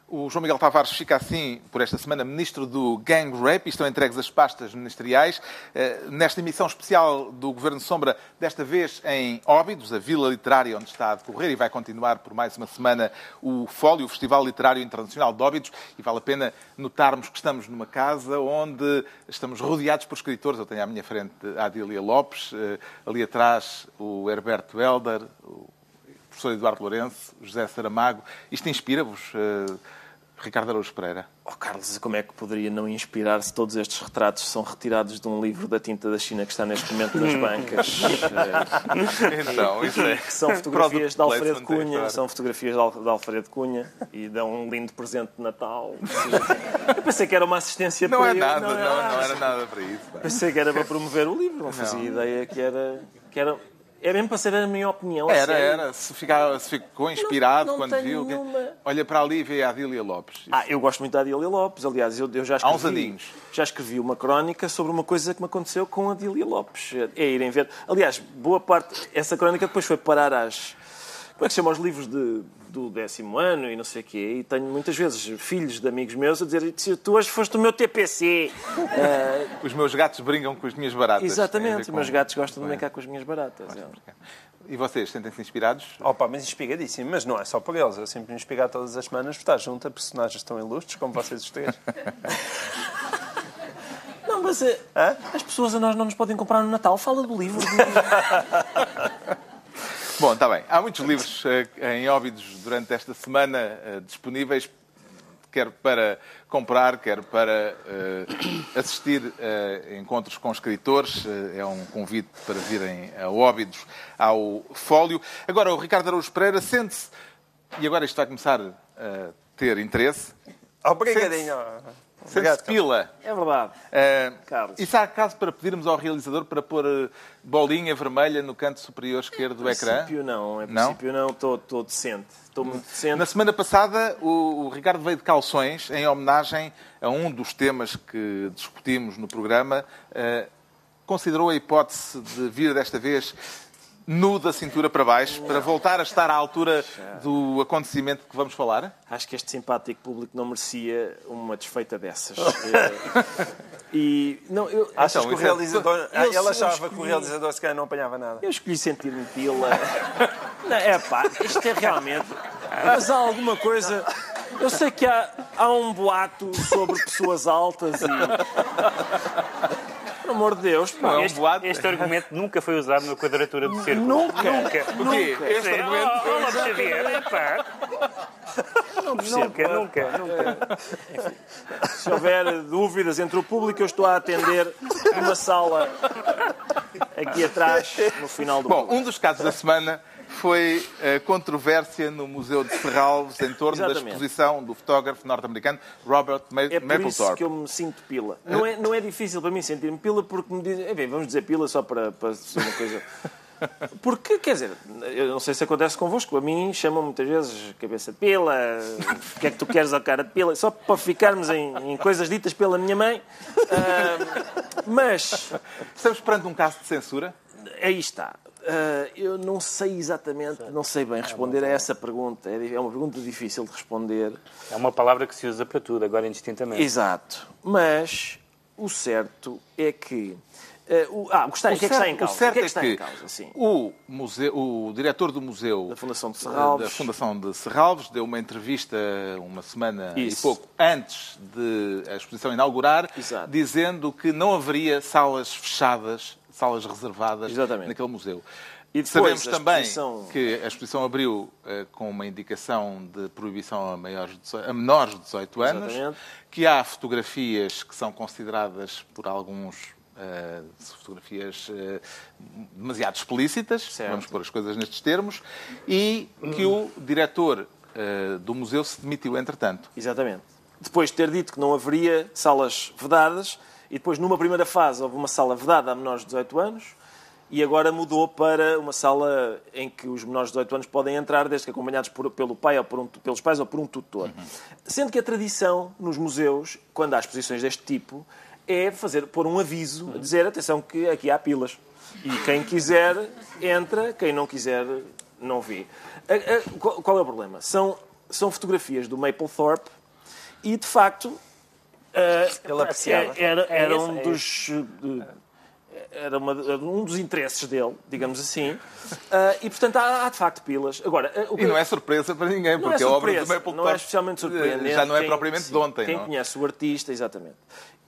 A: O João Miguel Tavares fica assim, por esta semana, ministro do Gang Rape. Estão entregues as pastas ministeriais. Eh, Nesta emissão especial do Governo Sombra, desta vez em Óbidos, a vila literária onde está a decorrer e vai continuar por mais uma semana o Fólio, o Festival Literário Internacional de Óbidos. E vale a pena notarmos que estamos numa casa onde estamos rodeados por escritores. Eu tenho à minha frente a Adília Lopes, eh, ali atrás o Herberto Helder, o professor Eduardo Lourenço, José Saramago. Isto inspira-vos, eh, Ricardo Araújo Pereira?
B: Oh, Carlos, como é que poderia não inspirar se todos estes retratos são retirados de um livro da tinta da China que está neste momento nas bancas?
A: Então, isso é.
B: que são fotografias de Alfredo
A: é
B: Cunha, são fotografias de Al- de Alfredo Cunha e dão um lindo presente de Natal. Eu pensei que era uma assistência
A: Não
B: para
A: é
B: ele,
A: nada, não,
B: nada.
A: não era nada para isso.
B: Pensei que era para promover o livro, não fazia ideia que era, que era É mesmo para saber a minha opinião.
A: Era,
B: sério.
A: era. Se, ficava, se ficou inspirado
B: não
A: quando
B: tenho
A: viu.
B: nenhuma.
A: Olha para ali e vê a Adília Lopes.
B: Ah, eu gosto muito da Adília Lopes. Aliás, eu, eu já
A: Há uns
B: escrevi,
A: aninhos.
B: já escrevi uma crónica sobre uma coisa que me aconteceu com a Adília Lopes. É irem ver. Aliás, boa parte. Essa crónica depois foi parar às. Como é que se chama? Os livros de, do décimo ano e não sei o quê. E tenho muitas vezes filhos de amigos meus a dizer: tu hoje foste o meu TPC. Ah,
A: Os meus gatos brincam com as minhas baratas.
B: Exatamente. Os
A: com-
B: meus gatos gostam de brincar com as minhas baratas. é.
A: E vocês, sentem-se inspirados?
D: Opa, mas inspiradíssimo. Mas não é só por eles. Eu sempre me inspirar todas as semanas por estar junto a personagens tão ilustres como vocês os três.
B: Não, mas eh,
D: Hã?
B: as pessoas a nós não nos podem comprar no Natal. Fala do livro.
A: Bom, está bem. Há muitos livros eh, em Óbidos durante esta semana eh, disponíveis, quer para comprar, quer para eh, assistir a encontros com escritores. É um convite para virem a Óbidos ao Fólio. Agora, o Ricardo Araújo Pereira sente-se, e agora isto vai começar a ter interesse,
D: Obrigadinho. Obrigado,
A: pila.
B: É verdade.
A: Uh,
B: Carlos.
A: Isso há caso para pedirmos ao realizador para pôr uh, bolinha vermelha no canto superior esquerdo do
B: Em
A: ecrã?
B: princípio não, em
A: Não?
B: princípio não, estou estou decente. Estou muito decente.
A: Na semana passada, o, o Ricardo veio de calções em homenagem a um dos temas que discutimos no programa. Uh, considerou a hipótese de vir desta vez nu da cintura para baixo para voltar a estar à altura do acontecimento que vamos falar?
B: Acho que este simpático público não merecia uma desfeita dessas. E não, eu,
D: Achas
A: Então,
D: que o
A: é-
D: realizador.
B: Eu
D: Ele achava que o
B: escolhi-
D: realizador se calhar não apanhava nada.
B: eu escolhi sentir-me pila. Não, é pá, isto é realmente. Mas há alguma coisa. Eu sei que há, há um boato sobre pessoas altas e. Pelo amor de Deus, pá.
A: Não é um
C: Este,
A: boato.
C: este argumento nunca foi usado na quadratura do círculo.
B: Nunca.
C: Nunca.
A: O quê? Este
C: Sim.
A: argumento?
C: Oh, oh, Lopes Xavier, epá. Nunca, nunca, nunca.
B: Se houver dúvidas entre o público, eu estou a atender numa sala aqui atrás, no final do
A: Bom, um dos casos da semana foi a controvérsia no Museu de Serralves em torno da exposição do fotógrafo norte-americano Robert Ma
B: É por isso
A: Mapplethorpe.
B: que eu me sinto pila. Não é, não é difícil para mim sentir-me pila porque me dizem, "Eh, bem, vamos dizer pila só para, para ser uma coisa. Porque, quer dizer, eu não sei se acontece convosco, a mim chamam muitas vezes cabeça de pila, o que é que tu queres ao cara de pila, só para ficarmos em, em coisas ditas pela minha mãe. Ah, mas
A: Estamos perante um caso de censura?
B: aí está. Ah, eu não sei exatamente, não sei bem responder a essa pergunta. É É uma pergunta difícil de responder.
C: É uma palavra que se usa para tudo, agora indistintamente.
B: Exato. Mas o certo é que. Eh, o, ah, o que, está, o que é que está em causa?
A: o certo
B: o que é
A: é
B: que está
A: que
B: em causa? Sim.
A: o, museu, o diretor do museu
B: Da Fundação de
A: eh,
B: Serralves.
A: da Fundação de Serralves deu uma entrevista uma semana
B: Isso.
A: e pouco antes de a exposição inaugurar,
B: Exato.
A: dizendo que não haveria salas fechadas, salas reservadas
B: Exatamente.
A: naquele museu.
B: E depois
A: Sabemos também
B: exposição-
A: que a exposição abriu eh, com uma indicação de proibição a, maiores de 18 a menores de 18 anos,
B: Exatamente.
A: que há fotografias que são consideradas por alguns eh, fotografias eh, demasiado explícitas,
B: Certo.
A: vamos pôr as coisas nestes termos, e que o diretor eh, do museu se demitiu entretanto.
B: Exatamente. Depois de ter dito que não haveria salas vedadas, e depois, numa primeira fase, houve uma sala vedada a menores de 18 anos, e agora mudou para uma sala em que os menores de 18 anos podem entrar, desde que acompanhados por- pelo pai ou por um, pelos pais ou por um tutor. Sendo que a tradição nos museus, quando há exposições deste tipo, é fazer, pôr um aviso a dizer, atenção que aqui há pilas. E quem quiser, entra, quem não quiser, não vê. Qual, é o problema? São, são fotografias do Mapplethorpe e, de facto, eh,
D: Ele apreciava.
B: Era, era
C: É
B: um
C: esse, é
B: dos. eh, Era uma- um dos interesses dele, digamos assim. Ah, e, portanto, há, há, de facto pilas. Agora, eh, o
A: E não é surpresa para ninguém, porque
B: é
A: a obra do Mapplethorpe
B: não é especialmente surpreendente.
A: já não é
B: Quem-
A: propriamente
B: sim,
A: de ontem.
B: Quem
A: não é?
B: conhece o artista, exatamente.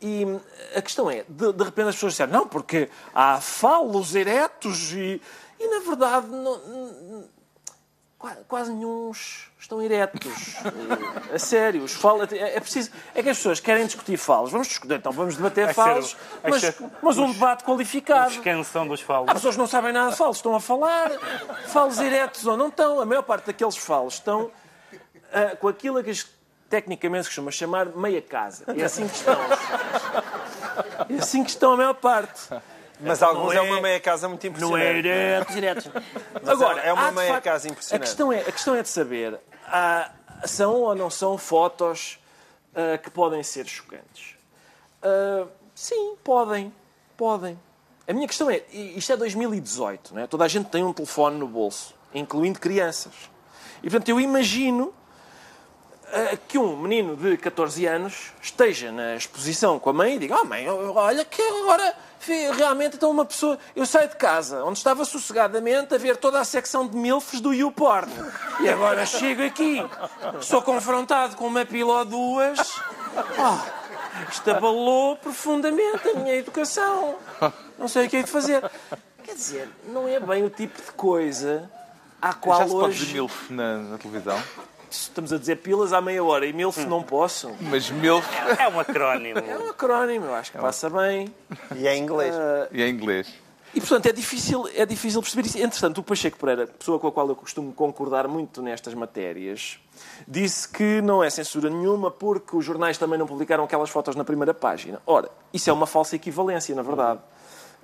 B: E a questão é, de, de repente as pessoas disseram, não, porque há falos eretos e, e na verdade, não- quase nenhum estão eretos. A sério, os é, é preciso, é que as pessoas querem discutir falos. Vamos discutir, então vamos debater
C: ser
B: falos, mas,
C: ser
B: mas um debate qualificado.
C: Descansão dos
B: Há
C: falos.
B: pessoas que não sabem nada de falos, estão a falar. Falos eretos ou não estão. A maior parte daqueles falos estão ah, com aquilo que as- tecnicamente se costuma chamar meia casa. É assim que estão. É assim que estão a maior parte.
D: Mas
B: Não
D: alguns é, uma meia casa muito
B: Não
D: impressionante.
B: é direto, direto.
D: Agora, é uma meia
B: facto,
D: casa impressionante.
B: A questão é, a questão é de saber, há- são ou não são fotos ah, que podem ser chocantes? Ah, sim, podem. Podem. A minha questão é, isto é 2018, não é? Toda a gente tem um telefone no bolso, incluindo crianças. E, portanto, eu imagino que um menino de 14 anos esteja na exposição com a mãe e diga: Oh, mãe, olha que agora realmente então uma pessoa. Eu saio de casa, onde estava sossegadamente a ver toda a secção de milfs do YouPorn. E agora chego aqui, sou confrontado com uma pila ou duas. Oh, isto abalou profundamente a minha educação. Não sei o que é de fazer. Quer dizer, não é bem o tipo de coisa à qual
A: Já se pode
B: hoje.
A: dizer MILF na, na televisão?
B: Estamos a dizer pilas à meia hora e MILF não posso.
A: Mas MILF
C: É um acrónimo.
B: É um acrónimo, eu acho que passa bem.
D: E é em inglês.
A: e em inglês.
B: E, portanto, é difícil, é difícil perceber isso. Entretanto, o Pacheco Pereira, pessoa com a qual eu costumo concordar muito nestas matérias, disse que não é censura nenhuma porque os jornais também não publicaram aquelas fotos na primeira página. Ora, isso é uma falsa equivalência, na verdade.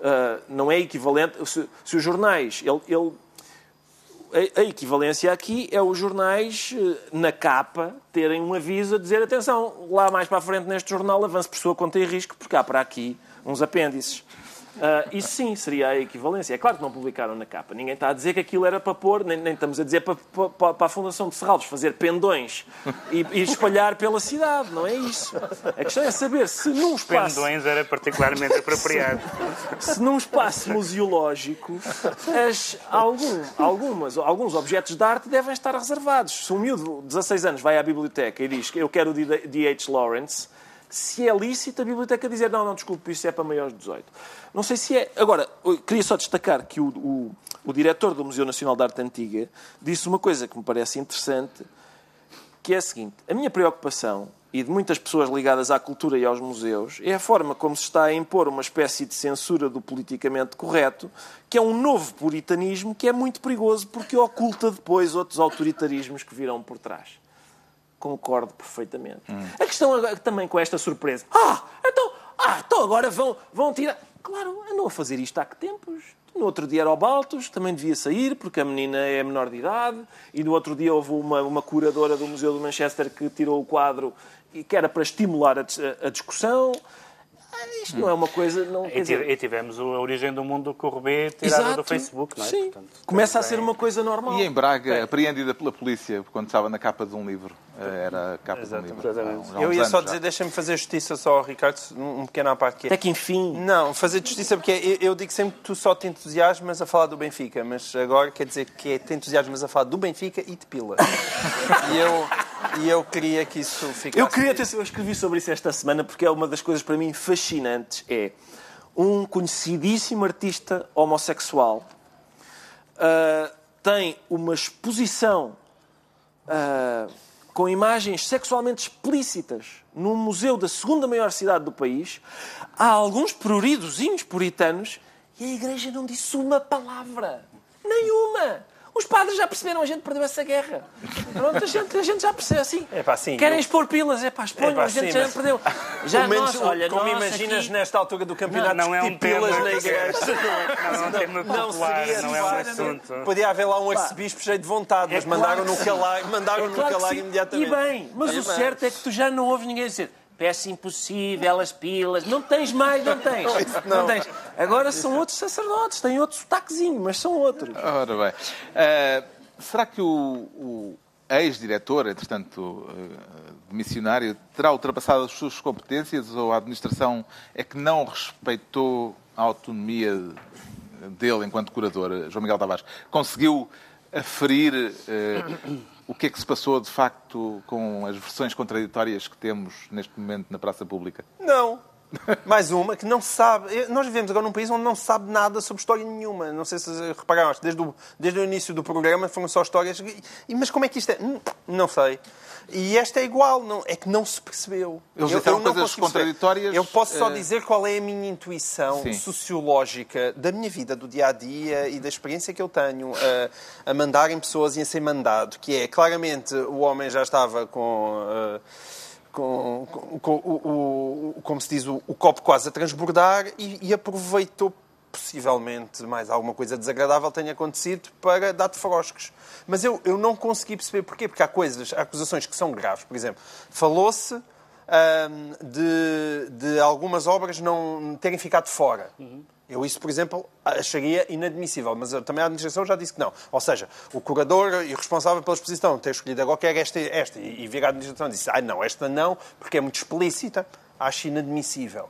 B: Ah, não é equivalente... Se, se os jornais... Ele, ele- a, a equivalência aqui é os jornais, eh, na capa, terem um aviso a dizer atenção, lá mais para a frente neste jornal avance por sua conta e risco, porque há para aqui uns apêndices. Ah, isso sim seria a equivalência. É claro que não publicaram na capa. Ninguém está a dizer que aquilo era para pôr, nem, nem estamos a dizer para, para, para a Fundação de Serralves fazer pendões e, e espalhar pela cidade. Não é isso. A questão é saber se num espaço
C: Pendões era particularmente apropriado.
B: se num espaço museológico as- algum- algumas, alguns objetos de arte devem estar reservados. Se um miúdo de 16 anos vai à biblioteca e diz que eu quero o D.H. Lawrence, se é lícito a biblioteca dizer não, não, desculpe, isso é para maiores de 18. Não sei se é... Agora, queria só destacar que o, o, o diretor do Museu Nacional de Arte Antiga disse uma coisa que me parece interessante, que é a seguinte: a minha preocupação e de muitas pessoas ligadas à cultura e aos museus é a forma como se está a impor uma espécie de censura do politicamente correto, que é um novo puritanismo que é muito perigoso porque oculta depois outros autoritarismos que virão por trás. Concordo perfeitamente. A questão agora, também com esta surpresa. Ah, então, ah, então agora vão, vão tirar. Claro, andam a fazer isto há que tempos. No outro dia era o Baltos, também devia sair, porque a menina é menor de idade. E no outro dia houve uma, uma curadora do Museu de Manchester que tirou o quadro e que era para estimular a, a discussão. Ah, Isto não é uma coisa. Não,
C: E,
B: dizer,
C: e tivemos a origem do mundo do Corrubê tirada
B: Exato.
C: do Facebook, não é?
B: Sim.
C: Portanto,
B: Começa a ser uma coisa normal.
A: E em Braga, apreendida pela polícia quando estava na capa de um livro. Eh, Era a capa de um livro.
C: Exatamente.
D: Eu ia só dizer, deixa-me fazer justiça só ao Ricardo, um pequeno à parte que é.
B: Até que enfim.
D: Não, fazer justiça porque é- eu, eu digo sempre que tu só te entusiasmas a falar do Benfica, mas agora quer dizer que é, te entusiasmas a falar do Benfica e de pila. e, eu, e eu queria que isso ficasse.
B: Eu queria ter, eu escrevi sobre isso esta semana porque é uma das coisas para mim fascinantes é um conhecidíssimo artista homossexual ah, tem uma exposição ah, com imagens sexualmente explícitas num museu da segunda maior cidade do país. Há alguns pruridozinhos puritanos e a igreja não disse uma palavra. Nenhuma. Os padres já perceberam, a gente perdeu essa guerra. Pronto, a gente, a gente já percebe assim.
D: É pá, sim,
B: Querem
D: eu-
B: expor pilas, é pá, exponham,
D: É pá,
B: a gente
D: sim,
B: já
D: mas-
B: perdeu. Já
D: Pelo menos,
B: nós, olha,
D: como imaginas
B: aqui-
D: nesta altura do campeonato,
C: Não, não é um
D: discutir pilas na igreja.
C: Não, é um tema popular,
D: seria
C: não é um
D: fácil.
C: assunto.
D: Podia haver lá um arcebispo cheio de vontade, mas
B: É claro
D: mandaram
B: que
D: no
B: sim.
D: calar, mandaram
B: É
D: no
B: claro que
D: calar imediatamente.
B: E bem, mas
D: É
B: o certo é que tu já não ouves ninguém dizer peça impossível, as pilas. Não tens mais, não tens.
D: não.
B: tens. Agora são outros sacerdotes, têm outro sotaquezinho, mas são outros.
A: Ora bem. Eh, será que o, o ex-diretor, entretanto eh, missionário, terá ultrapassado as suas competências ou a administração é que não respeitou a autonomia dele enquanto curador, João Miguel Tavares? Conseguiu aferir eh, o que é que se passou de facto com as versões contraditórias que temos neste momento na praça pública?
D: Não. Mais uma que não sabe. Nós vivemos agora num país onde não sabe nada sobre história nenhuma. Não sei se repararam, desde o, desde o início do programa foram só histórias. Mas como é que isto é? Hum, Não sei. E esta é igual, não, é que não se percebeu.
A: Eles
D: Eu- eu não
A: coisas
D: consegui perceber.
A: contraditórias,
D: Eu posso só
A: eh,
D: dizer qual é a minha intuição
A: Sim.
D: sociológica da minha vida, do dia a dia e da experiência que eu tenho a, a mandarem pessoas e a ser mandado, que é claramente o homem já estava com. eh, com, com- com o, o- como se diz, o, o copo quase a transbordar e, e aproveitou possivelmente mais alguma coisa desagradável tenha acontecido para dar de froscos. Mas eu, eu não consegui perceber porquê, porque há coisas, há acusações que são graves. Por exemplo, falou-se hum, de, de algumas obras não terem ficado fora. Eu isso, por exemplo, acharia inadmissível, mas também a administração já disse que não. Ou seja, o curador e responsável pela exposição ter escolhido agora quer esta, esta e vir à administração e disse, ah, não, esta não, porque é muito explícita, acho inadmissível.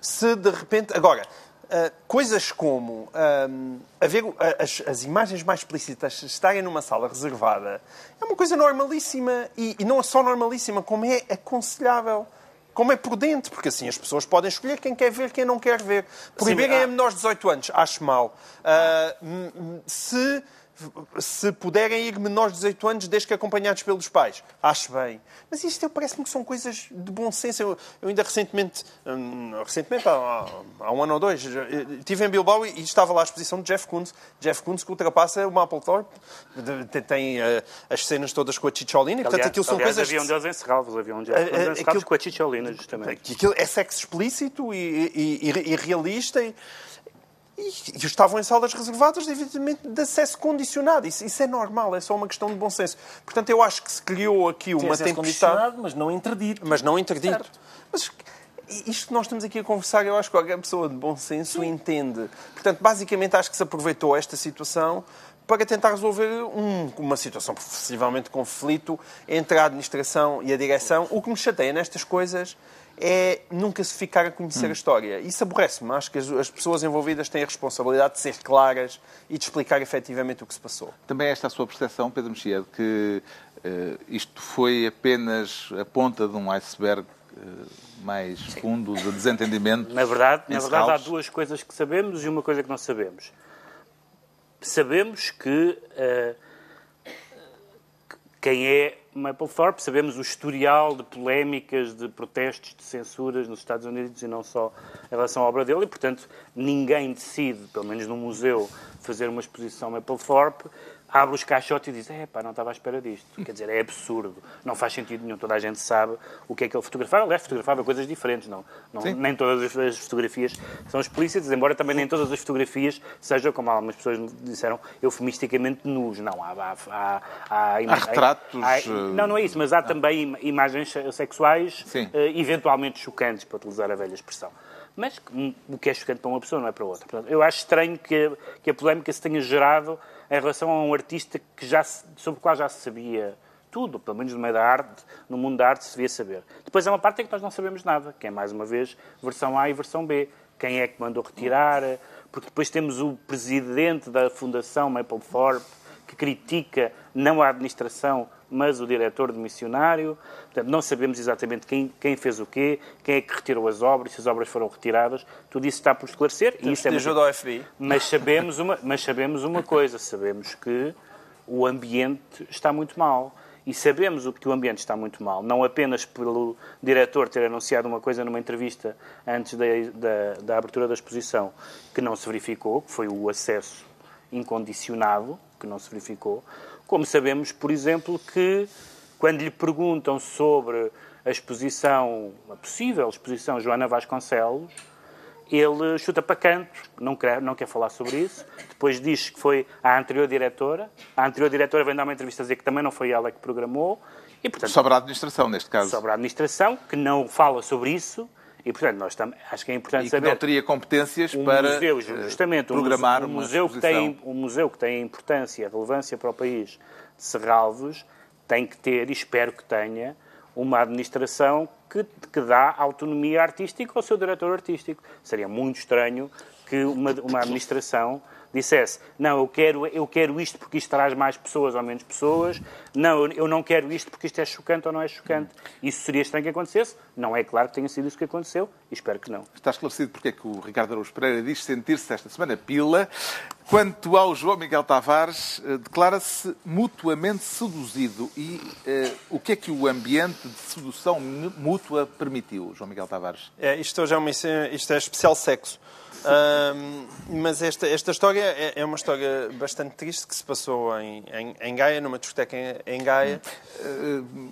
D: Se de repente... Agora, Uh, coisas como uh, haver uh, as, as, imagens mais explícitas estarem numa sala reservada é uma coisa normalíssima e, e não é só normalíssima, como é aconselhável como é prudente, porque assim as pessoas podem escolher quem quer ver, quem não quer ver. Proibirem a menores de 18 anos, acho mal. Uh, se se puderem ir menores de 18 anos, desde que acompanhados pelos pais. Acho bem. Mas isto parece-me que são coisas de bom senso. Eu, eu ainda recentemente, hum, recentemente há, há, um ano ou dois, estive em Bilbao e, estava lá a exposição de Jeff Koons. Jeff Koons que ultrapassa o Mapplethorpe. Tem, tem uh, as cenas todas com a Chicholina.
C: Portanto, aliás, aquilo são aliás, coisas... havia um deles em Serralves. Havia um Koons em Serralves com a Chicholina, justamente.
D: Aquilo é sexo explícito e, e, e, e realista. E, estavam em salas reservadas, evidentemente, de acesso condicionado. Isso, isso, é normal, é só uma questão de bom senso. Portanto, eu acho que se criou aqui uma
B: Sim, tempestade. Mas não interdito.
D: Mas não interdito. Certo. Mas isto que nós estamos aqui a conversar, eu acho que qualquer pessoa de bom senso Sim. entende. Portanto, basicamente, acho que se aproveitou esta situação para tentar resolver um, uma situação possivelmente de conflito entre a administração e a direção. O que me chateia nestas coisas é nunca se ficar a conhecer hum. a história. Isso aborrece-me. Acho que as, as, pessoas envolvidas têm a responsabilidade de ser claras e de explicar efetivamente o que se passou.
A: Também esta é a sua percepção, Pedro Mexia, de que uh, isto foi apenas a ponta de um iceberg uh, mais fundo de desentendimento?
C: Na verdade, na verdade há duas coisas que sabemos e uma coisa que não sabemos. Sabemos que uh, quem é Mapplethorpe, sabemos o historial de polémicas, de protestos, de censuras nos Estados Unidos e não só em relação à obra dele, e, portanto, ninguém decide, pelo menos no museu, fazer uma exposição Mapplethorpe abre os caixotes e diz: é pá, não estava à espera disto. Quer dizer, é absurdo, não faz sentido nenhum. Toda a gente sabe o que é que ele fotografava. Aliás, fotografava coisas diferentes, não. não nem todas as fotografias são explícitas, embora também nem todas as fotografias sejam, como algumas pessoas me disseram, eufemisticamente nus. Não, há. Há,
A: há, há, há retratos. Há,
C: não, não é isso, mas há também imagens sexuais uh, eventualmente chocantes, para utilizar a velha expressão. Mas o que é chocante para uma pessoa não é para outra. Portanto, eu acho estranho que, que a polémica se tenha gerado em relação a um artista que já, sobre o qual já se sabia tudo, pelo menos no meio da arte, no mundo da arte se devia saber. Depois há uma parte em que nós não sabemos nada, que é mais uma vez versão A e versão B. Quem é que mandou retirar? Porque depois temos o presidente da Fundação Mapplethorpe que critica não a administração, mas o diretor de missionário. Portanto, não sabemos exatamente quem, quem fez o quê, quem é que retirou as obras, se as obras foram retiradas. Tudo isso está por esclarecer.
D: e isso é muito... ao FBI.
C: Mas sabemos, uma, mas sabemos uma coisa, sabemos que o ambiente está muito mal. E sabemos que o ambiente está muito mal, não apenas pelo diretor ter anunciado uma coisa numa entrevista antes da, da, da abertura da exposição que não se verificou, que foi o acesso incondicionado, que não se verificou, como sabemos, por exemplo, que quando lhe perguntam sobre a exposição, a possível exposição Joana Vasconcelos, ele chuta para canto, não quer, não quer falar sobre isso. Depois diz que foi a anterior diretora. A anterior diretora vem dar uma entrevista a dizer que também não foi ela que programou.
A: E, portanto, sobre a administração, neste caso.
C: Sobre a administração, que não fala sobre isso. E, portanto, nós tam, acho que é importante
A: e
C: saber...
A: que não teria competências para museu,
C: eh, justamente, programar um museu, um museu que tem Um museu que tem importância, relevância para o país de Serralvos, tem que ter, e espero que tenha, uma administração que, que dá autonomia artística ao seu diretor artístico. Seria muito estranho que uma, uma administração dissesse não, eu quero, eu quero isto porque isto traz mais pessoas ou menos pessoas, não, eu não quero isto porque isto é chocante ou não é chocante. Isso seria estranho que acontecesse. Não é claro que tenha sido isso que aconteceu e espero que não.
A: Está esclarecido porque é que o Ricardo Araújo Pereira diz sentir-se esta semana pila. Quanto ao João Miguel Tavares, eh, declara-se mutuamente seduzido. E uh, o que é que o ambiente de sedução mútua permitiu, João Miguel Tavares?
D: É, isto, hoje é uma, isto é especial sexo mas esta, esta história é, é, uma história bastante triste que se passou em, em, em Gaia, numa discoteca em, em Gaia.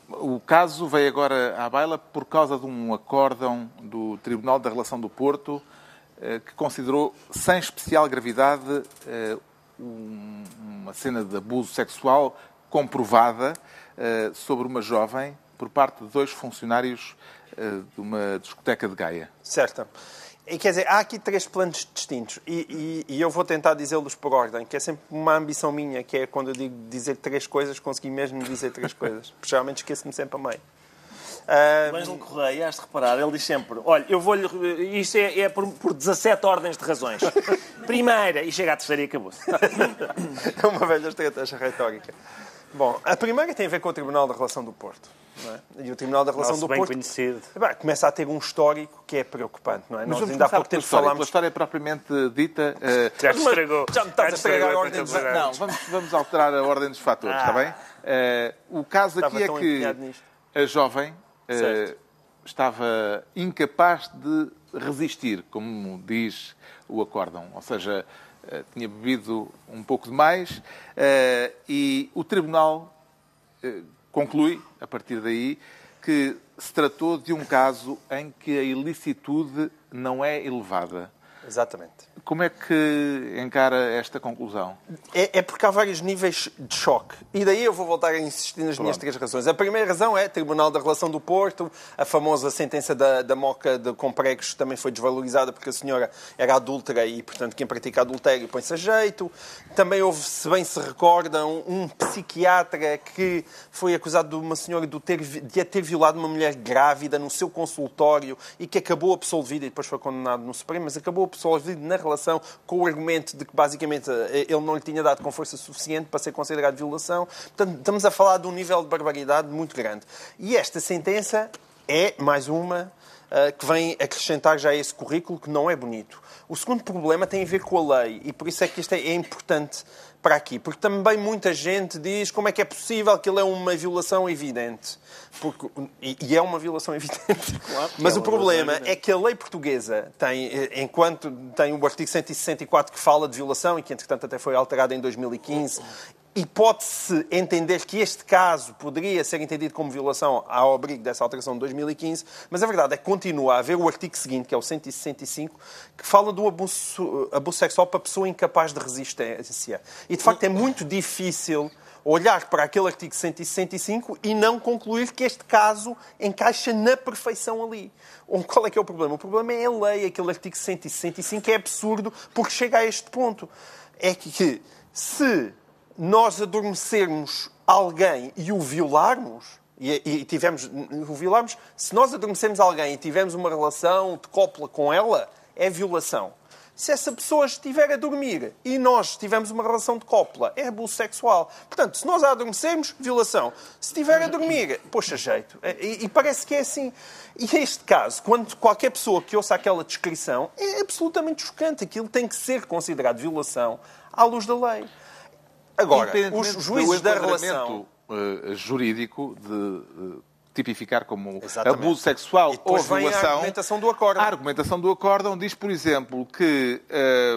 A: O caso veio agora à baila por causa de um acórdão do Tribunal da Relação do Porto eh, que considerou sem especial gravidade eh, um- uma cena de abuso sexual comprovada eh, sobre uma jovem por parte de dois funcionários de uma discoteca de Gaia.
D: Certo. E, quer dizer, há aqui três planos distintos e, e- e eu vou tentar dizê-los por ordem, que é sempre uma ambição minha, que é quando eu digo dizer três coisas, conseguir mesmo dizer três coisas. Porque geralmente esqueço-me sempre a meio. Ah,
B: O Ângelo Correia, has de reparar, ele diz sempre: Olha, eu vou-lhe. Isto é, é por, por 17 ordens de razões. Primeira, e chega à terceira e acabou.
D: É uma velha estratégia retórica. Bom, a primeira tem a ver com o Tribunal da Relação do Porto. Não é? E o Tribunal da Relação
C: Nosso
D: do
C: bem
D: Porto
C: conhecido.
D: Bem, começa a ter um histórico que é preocupante. Não é?
A: Mas
D: Nós
A: vamos
D: ainda há pouco tempo
A: história,
D: falámos...
A: pela história propriamente dita. eh,
C: Já te estragou.
D: Já me estás a estragar a ordem dos-
C: contabilidade.
A: Não, vamos, vamos alterar a ordem dos fatores,
D: Ah.
A: está bem? Eh, o caso
D: Estava
A: aqui é que a jovem
D: Certo.
A: estava incapaz de resistir, como diz o acórdão. Ou seja, eh, tinha bebido um pouco demais e o tribunal conclui, a partir daí, que se tratou de um caso em que a ilicitude não é elevada.
D: Exatamente.
A: Como é que encara esta conclusão?
D: É, é porque há vários níveis de choque. E daí eu vou voltar a insistir nas minhas três razões. A primeira razão é Tribunal da Relação do Porto, a famosa sentença da, da Moca de, com pregos também foi desvalorizada porque a senhora era adúltera e, portanto, quem pratica adultério põe-se a jeito. Também houve, se bem se recordam, um psiquiatra que foi acusado de uma senhora de, ter, de a ter violado uma mulher grávida no seu consultório e que acabou absolvido e depois foi condenado no Supremo, mas acabou absolvido na relação com o argumento de que basicamente eh, ele não lhe tinha dado com força suficiente para ser considerado violação. Portanto, estamos a falar de um nível de barbaridade muito grande. E esta sentença é mais uma eh, que vem acrescentar já esse currículo que não é bonito. O segundo problema tem a ver com a lei e por isso é que isto é, é importante para aqui, porque também muita gente diz como é que é possível que ele é uma violação evidente. Porque, e, e é uma violação evidente. Mas
B: é
D: o problema é que a lei portuguesa tem, eh, enquanto tem o artigo 164 que fala de violação e que entretanto até foi alterado em 2015, e pode-se entender que este caso poderia ser entendido como violação ao abrigo dessa alteração de 2015, mas a verdade é que continua a haver o artigo seguinte, que é o 165, que fala do abuso, abuso sexual para pessoa incapaz de resistência. E de facto é muito difícil olhar para aquele artigo 165 e não concluir que este caso encaixa na perfeição ali. Qual é que é o problema? O problema é a lei, aquele artigo 165 é absurdo porque chega a este ponto. É que se nós adormecermos alguém e o violarmos, e, e tivemos, o violarmos, se nós adormecermos alguém e tivermos uma relação de cópula com ela, é violação. Se essa pessoa estiver a dormir e nós tivermos uma relação de cópula, é abuso sexual. Portanto, se nós a adormecermos, violação. Se estiver a dormir, poxa jeito. E, e parece que é assim. E este caso, quando qualquer pessoa que ouça aquela descrição, é absolutamente chocante. Aquilo tem que ser considerado violação à luz da lei. Agora, os juízes da relação...
A: eh, jurídico de eh, tipificar como
D: Exatamente.
A: abuso sexual ou
D: vem a
A: violação.
D: argumentação do acórdão.
A: A argumentação do acórdão diz, por exemplo, que eh,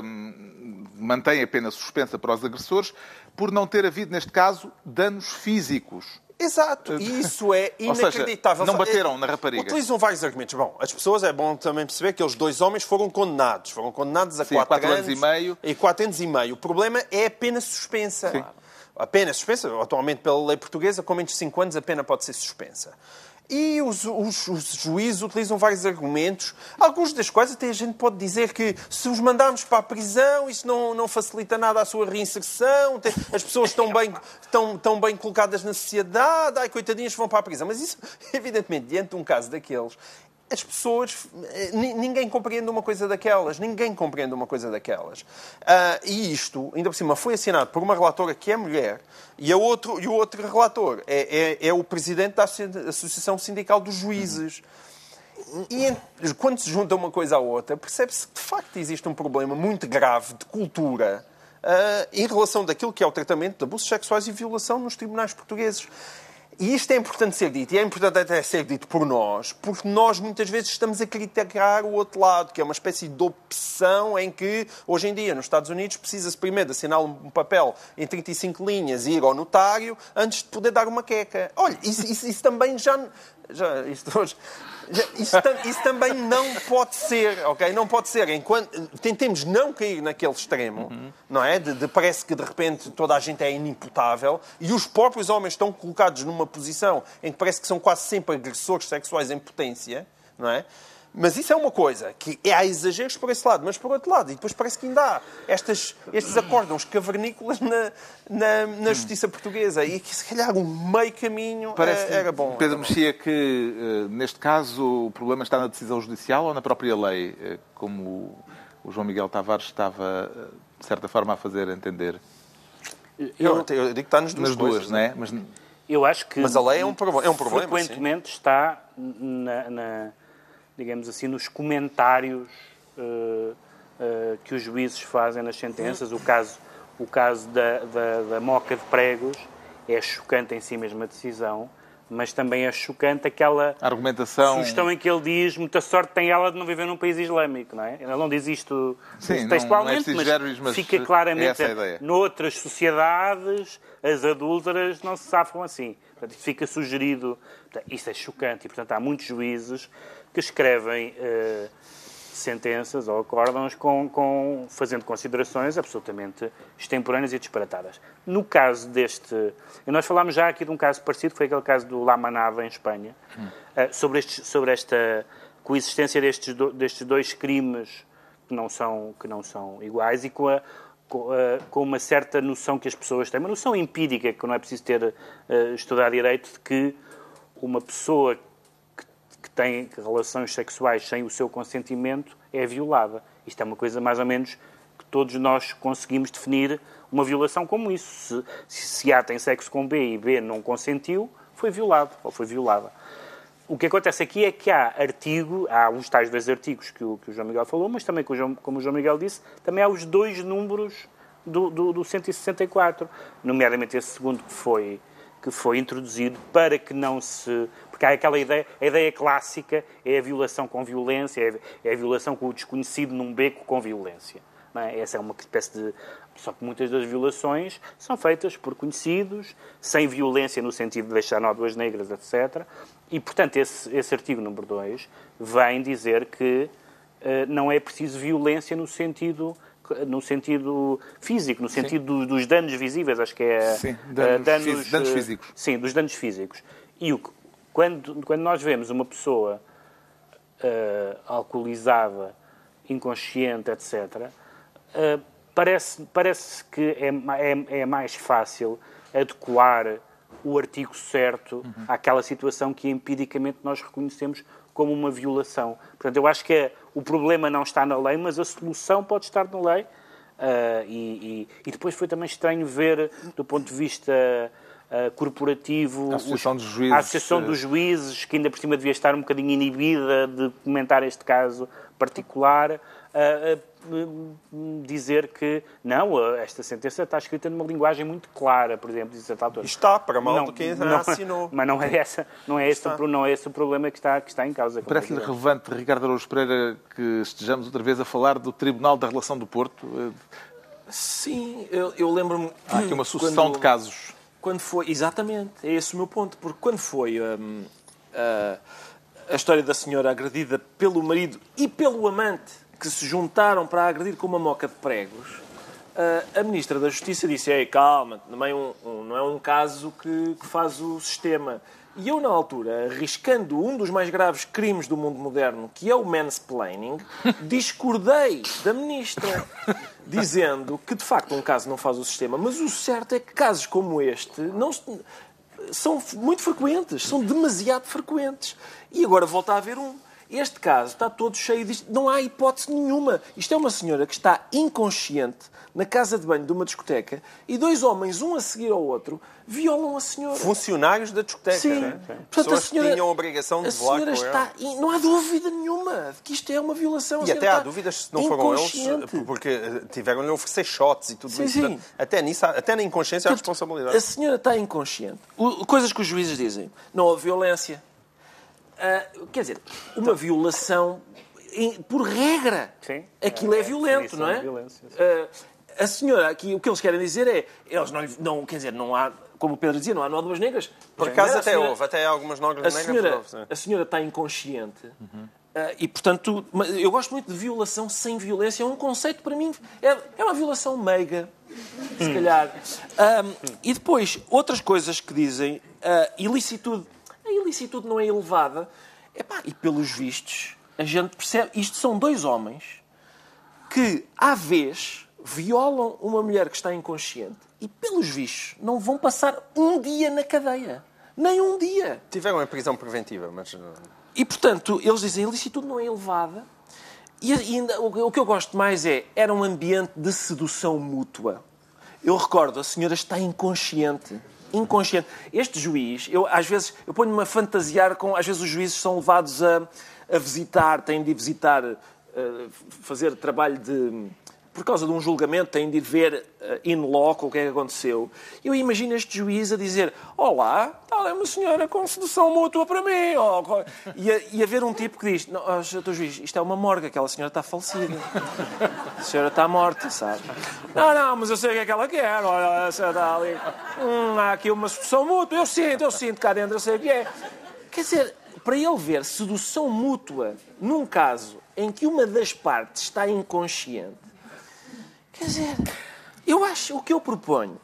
A: mantém a pena suspensa para os agressores por não ter havido, neste caso, danos físicos.
D: Exato, e isso é
A: Ou seja,
D: inacreditável.
A: não bateram na rapariga.
D: Utilizam vários argumentos. Bom, as pessoas, é bom também perceber que aqueles dois homens foram condenados. Foram condenados a
A: Sim,
D: quatro,
A: quatro anos e meio.
D: E quatro anos e meio. O problema é a pena suspensa.
A: Sim.
D: A pena suspensa, atualmente pela lei portuguesa, com menos de 5 anos a pena pode ser suspensa. E os, os- os juízes utilizam vários argumentos, alguns das quais até a gente pode dizer que se os mandarmos para a prisão, isso não, não facilita nada a sua reinserção, as pessoas estão bem, estão, estão bem colocadas na sociedade, ai, coitadinhas, vão para a prisão. Mas isso, evidentemente, diante de um caso daqueles, as pessoas. eh, ni- Ninguém compreende uma coisa daquelas. Ninguém compreende uma coisa daquelas. Ah, e isto, ainda por cima, foi assinado por uma relatora que é mulher e, a outro, e o outro relator é, é- é o presidente da Associa- Associação Sindical dos Juízes. E quando se junta uma coisa à outra, percebe-se que de facto existe um problema muito grave de cultura ah, em relação daquilo que é o tratamento de abusos sexuais e violação nos tribunais portugueses. E isto é importante ser dito, e é importante até ser dito por nós, porque nós muitas vezes estamos a criticar o outro lado, que é uma espécie de opção em que, hoje em dia, nos Estados Unidos, precisa-se primeiro assinar um papel em 35 linhas e ir ao notário antes de poder dar uma queca. Olha, isso, isso- isso também já, Já, isto hoje. já, isso, tam- isso também não pode ser, ok? Não pode ser. Enquanto, tentemos não cair naquele extremo, não é? De, de parece que de repente toda a gente é inimputável e os próprios homens estão colocados numa posição em que parece que são quase sempre agressores sexuais em potência, não é? Mas isso é uma coisa, que é, há exageros por esse lado, mas por outro lado, e depois parece que ainda há estas, estes acórdãos cavernícolas na, na, na justiça portuguesa e que se calhar um meio caminho
A: Parece,
D: eh, era bom.
A: Pedro
D: era.
A: Mexia, que eh, neste caso o problema está na decisão judicial ou na própria lei, eh, como o João Miguel Tavares estava, de certa forma, a fazer entender?
D: Eu, eu digo que está nas duas
A: Nas duas,
D: coisas,
A: não é? Mas
C: Eu acho que.
D: Mas a lei é um é um problema,
C: Frequentemente está, na, na- digamos assim, nos comentários eh, eh, que os juízes fazem nas sentenças. O caso, o caso da, da, da moca de pregos é chocante em si mesmo a decisão, mas também é chocante aquela
A: argumentação...
C: sugestão em que ele diz muita sorte tem ela de não viver num país islâmico, não é? Ele não diz isto
A: Sim,
C: textualmente,
A: não é
C: mas,
A: mas
C: fica
A: é
C: claramente
A: ideia.
C: noutras sociedades as adúlteras não se safam assim. Portanto, fica sugerido. Portanto, isto é chocante e, portanto, há muitos juízes que escrevem eh, sentenças ou acórdãos com, com, fazendo considerações absolutamente extemporâneas e disparatadas. No caso deste... Nós falámos já aqui de um caso parecido, foi aquele caso do La Manada, em Espanha, eh, sobre, estes, sobre esta coexistência destes, do- destes dois crimes que não são, que não são iguais e com, a, com, com uma certa noção que as pessoas têm, uma noção empírica, que não é preciso ter eh, estudado direito, de que uma pessoa tem relações sexuais sem o seu consentimento é violada. Isto é uma coisa mais ou menos que todos nós conseguimos definir uma violação como isso. Se, se A tem sexo com B e B não consentiu, foi violado ou foi violada. O que acontece aqui é que há artigo, há os tais dois artigos que o, que o João Miguel falou, mas também, como o João Miguel disse, também há os dois números do, do, do 164, nomeadamente esse segundo que foi, que foi introduzido para que não se... Porque há aquela ideia, a ideia clássica é a violação com violência, é, é a violação com o desconhecido num beco com violência. não é? Essa é uma espécie de... Só que muitas das violações são feitas por conhecidos, sem violência no sentido de deixar nódoas negras, etc. E, portanto, esse, esse artigo número 2 vem dizer que eh, não é preciso violência no sentido no sentido físico, no sentido do- dos danos visíveis, acho que é
A: Sim,
C: eh,
A: danos danos
C: eh,
A: físicos.
C: Sim, dos danos físicos. E o que- quando, quando nós vemos uma pessoa eh, alcoolizada, inconsciente, etc., eh, parece, parece que é, é, é mais fácil adequar o artigo certo àquela situação que empiricamente nós reconhecemos como uma violação. Portanto, eu acho que é- o problema não está na lei, mas a solução pode estar na lei. Ah, e, e- e depois foi também estranho ver, do ponto de vista ah, corporativo,
A: A Associação
C: os-
A: dos Juízes,
C: a Associação
A: eh,
C: dos Juízes, que ainda por cima devia estar um bocadinho inibida de comentar este caso particular, hum, dizer que não, esta sentença está escrita numa linguagem muito clara, por exemplo, diz a certa altura.
D: Está, para mal
C: Não,
D: de quem
C: não-
D: assinou.
C: Mas não é, essa, não, é esse,
D: Está.
C: não é esse o problema que está, que está em causa.
A: Parece-lhe relevante, Ricardo Araújo Pereira, que estejamos outra vez a falar do Tribunal da Relação do Porto? Eh,
B: Sim, eu, eu lembro-me.
A: Há aqui uma sucessão
B: quando-
A: de casos.
B: Quando foi, exatamente, é esse o meu ponto, porque quando foi hum, a, a história da senhora agredida pelo marido e pelo amante que se juntaram para agredir com uma moca de pregos, a, a Ministra da Justiça disse: Ei, calma, também um- um- não é um caso que, que faz o sistema. E eu, na altura, arriscando um dos mais graves crimes do mundo moderno, que é o mansplaining, discordei da Ministra, dizendo que, de facto, um caso não faz o sistema. Mas o certo é que casos como este não se- são muito frequentes, são demasiado frequentes. E agora volta a haver um. Este caso está todo cheio disto. Não há hipótese nenhuma. Isto é uma senhora que está inconsciente na casa de banho de uma discoteca e dois homens, um a seguir ao outro, violam a senhora.
D: Funcionários da discoteca,
B: Sim.
D: né?
B: Portanto,
D: Pessoas
B: a senhora,
D: que tinham a obrigação de
B: a senhora está. in- Não há dúvida nenhuma de que isto é uma violação.
D: E até há dúvidas se não foram eles,
B: inconsciente.
D: porque eh, tiveram-lhe oferecer shots e tudo
B: Sim,
D: isso.
B: sim.
D: Portanto, Até, nisso, há- até na inconsciência há
B: Portanto,
D: responsabilidade.
B: A senhora está inconsciente. O- coisas que os juízes dizem. Não houve violência. Ah, quer dizer, uma violação, em- por regra,
C: Sim.
B: aquilo é,
C: É
B: violento, não é? Ah, a senhora aqui, o que eles querem dizer é, eles não, não quer dizer, não há, como o Pedro dizia, não há nódoas negras.
D: Por acaso até
B: senhora-
D: houve, até algumas nódulas
B: a
D: negras
B: senhora, a senhora está inconsciente ah, e, portanto, eu gosto muito de violação sem violência. É um conceito, para mim, é, é uma violação meiga, se calhar. Ahm, e depois, outras coisas que dizem, a ilicitude. A ilicitude não é elevada. Epá, e pelos vistos, a gente percebe. Isto são dois homens que, à vez, violam uma mulher que está inconsciente e, pelos vistos, não vão passar um dia na cadeia. Nem um dia.
D: Tiveram a prisão preventiva, mas...
B: E, portanto, eles dizem a ilicitude não é elevada. E ainda, o o que eu gosto mais é, era um ambiente de sedução mútua. Eu recordo, a senhora está inconsciente. Inconsciente. Este juiz, eu às vezes, eu ponho-me a fantasiar com, às vezes os juízes são levados a, a visitar, têm de visitar, eh, fazer trabalho de... Por causa de um julgamento, têm de ir ver eh, in loco o que é que aconteceu. Eu imagino este juiz a dizer: Olá, tal é uma senhora com sedução mútua para mim. Oh, e, a, e haver um tipo que diz: Não, Sr. Juiz, isto é uma morgue, aquela senhora está falecida. A senhora está morta, sabe? Não, não, mas eu sei o que é que ela quer. Olha, a senhora está ali. Hum, há aqui uma sedução mútua. Eu sinto, eu sinto cá dentro, eu sei o que é. Quer dizer, para ele ver sedução mútua num caso em que uma das partes está inconsciente, quer dizer, eu acho, o que eu proponho,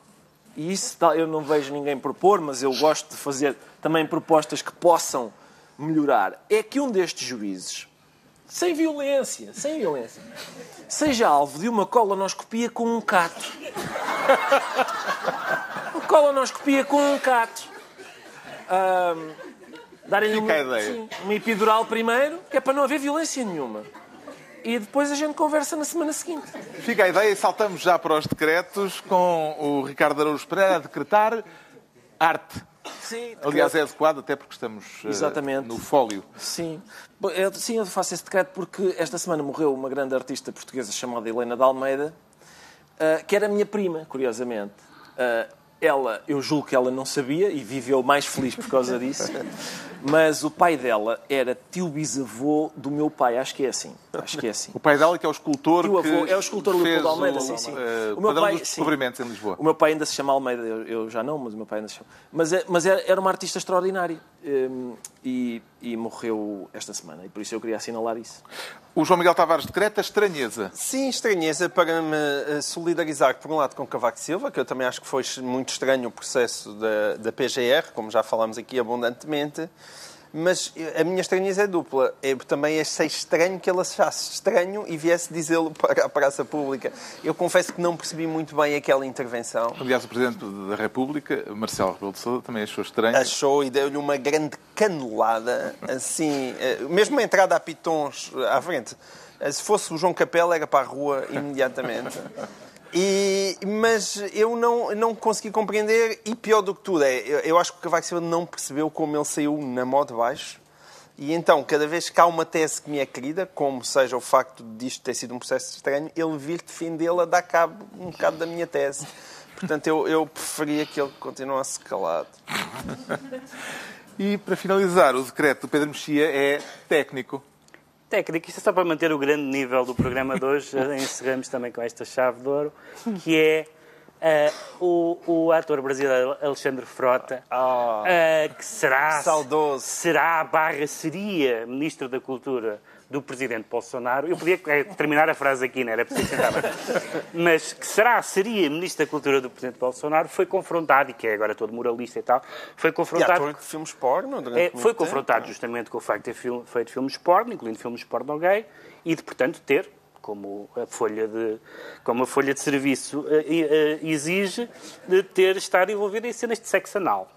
B: e isso tal- eu não vejo ninguém propor, mas eu gosto de fazer também propostas que possam melhorar, é que um destes juízes, sem violência, sem violência, seja alvo de uma colonoscopia com um cato. Uma colonoscopia com um cato. Ahm, Darem-lhe uma, uma epidural primeiro, que é para não haver violência nenhuma. E depois a gente conversa na semana seguinte.
A: Fica a ideia e saltamos já para os decretos com o Ricardo Araújo Pereira a decretar arte.
B: Sim,
A: Aliás, é adequado até porque estamos
B: Exatamente.
A: no fólio.
B: Sim. Eu- sim, eu faço esse decreto porque esta semana morreu uma grande artista portuguesa chamada Helena de Almeida, ah, que era minha prima, curiosamente. Ah, ela, eu julgo que ela não sabia e viveu mais feliz por causa disso. Mas o pai dela era tio bisavô do meu pai, acho que é assim. Acho que é assim.
A: O pai dela que é o escultor
B: Tio
A: que
B: avô, é o escultor Leopoldo Almeida,
A: o,
B: sim, sim.
A: eh,
B: O meu
A: padrão
B: pai-
A: dos
B: sim.
A: descobrimentos em Lisboa.
B: O meu pai ainda se chama Almeida, eu, eu já não, mas o meu pai ainda se chama. Mas, é- mas era, era uma artista extraordinária hum, e, e morreu esta semana, e por isso eu queria assinalar isso.
A: O João Miguel Tavares decreta estranheza.
D: Sim, estranheza para me eh, solidarizar, por um lado, com Cavaco Silva, que eu também acho que foi muito estranho o processo da, da PGR, como já falámos aqui abundantemente. Mas a minha estranheza é dupla. Eu também achei estranho que ele achasse estranho e viesse dizê-lo para a praça pública. Eu confesso que não percebi muito bem aquela intervenção.
A: Aliás, o Presidente da República, Marcelo Rebelo de Sousa, também achou estranho.
D: Achou e deu-lhe uma grande canelada, assim, eh, mesmo a entrada a pitons à frente. Eh, Se fosse o João Capela, era para a rua imediatamente. E, mas eu não, não consegui compreender, e pior do que tudo é, eu, eu acho que o Cavaco Silva não percebeu como ele saiu na mão de baixo. E então, cada vez que há uma tese que me é querida, como seja o facto disto ter sido um processo estranho, ele vir defendê-la dá cabo um bocado da minha tese. Portanto, eu, eu preferia que ele continuasse calado.
A: E, para finalizar, o decreto do Pedro Mexia é técnico.
C: Técnico, isto é só para manter o grande nível do programa de hoje. Encerramos também com esta chave de ouro, que é eh, o, o ator brasileiro Alexandre Frota,
D: Ah.
C: eh, que será,
D: Saudoso.
C: será barra seria Ministro da Cultura do Presidente Bolsonaro. Eu podia eh, terminar a frase aqui, não era preciso tentar. Mas que será, seria Ministro da Cultura do Presidente Bolsonaro, foi confrontado, e que é agora todo moralista e tal, foi
D: E
C: confrontado
D: ator de filmes porno
C: é, foi
D: tempo.
C: confrontado justamente com o facto de ter feito filmes porno, incluindo filmes porno gay, e de, portanto, ter, como a folha de, como a folha de serviço eh, exige, de ter estado envolvido em cenas de sexo anal.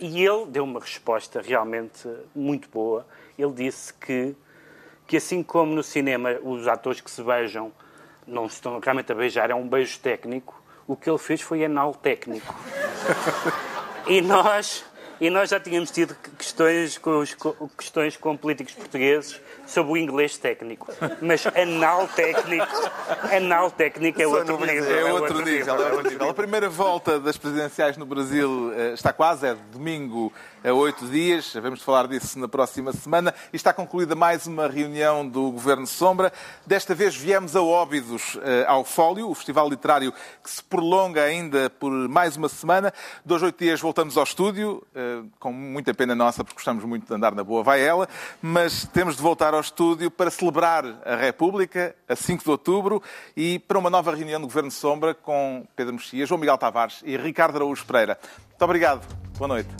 C: E ele deu uma resposta realmente muito boa. Ele disse que, que assim como no cinema os atores que se beijam não se estão realmente a beijar, é um beijo técnico, o que ele fez foi anal técnico. E nós, E nós já tínhamos tido questões com, os, questões com políticos portugueses sobre o inglês técnico. Mas anal técnico, anal técnico é outro nível.
A: É outro nível. É outro nível. A primeira volta das presidenciais no Brasil eh, está quase, é domingo a oito dias. Vamos falar disso na próxima semana. E está concluída mais uma reunião do Governo Sombra. Desta vez viemos a Óbidos eh, ao Fólio, o festival literário que se prolonga ainda por mais uma semana. Dois, oito dias voltamos ao estúdio, eh, com muita pena nossa, porque gostamos muito de andar na boa, vai ela, mas temos de voltar ao estúdio para celebrar a República, a 5 de outubro, e para uma nova reunião do Governo Sombra com Pedro Mexia, João Miguel Tavares e Ricardo Araújo Pereira. Muito obrigado. Boa noite.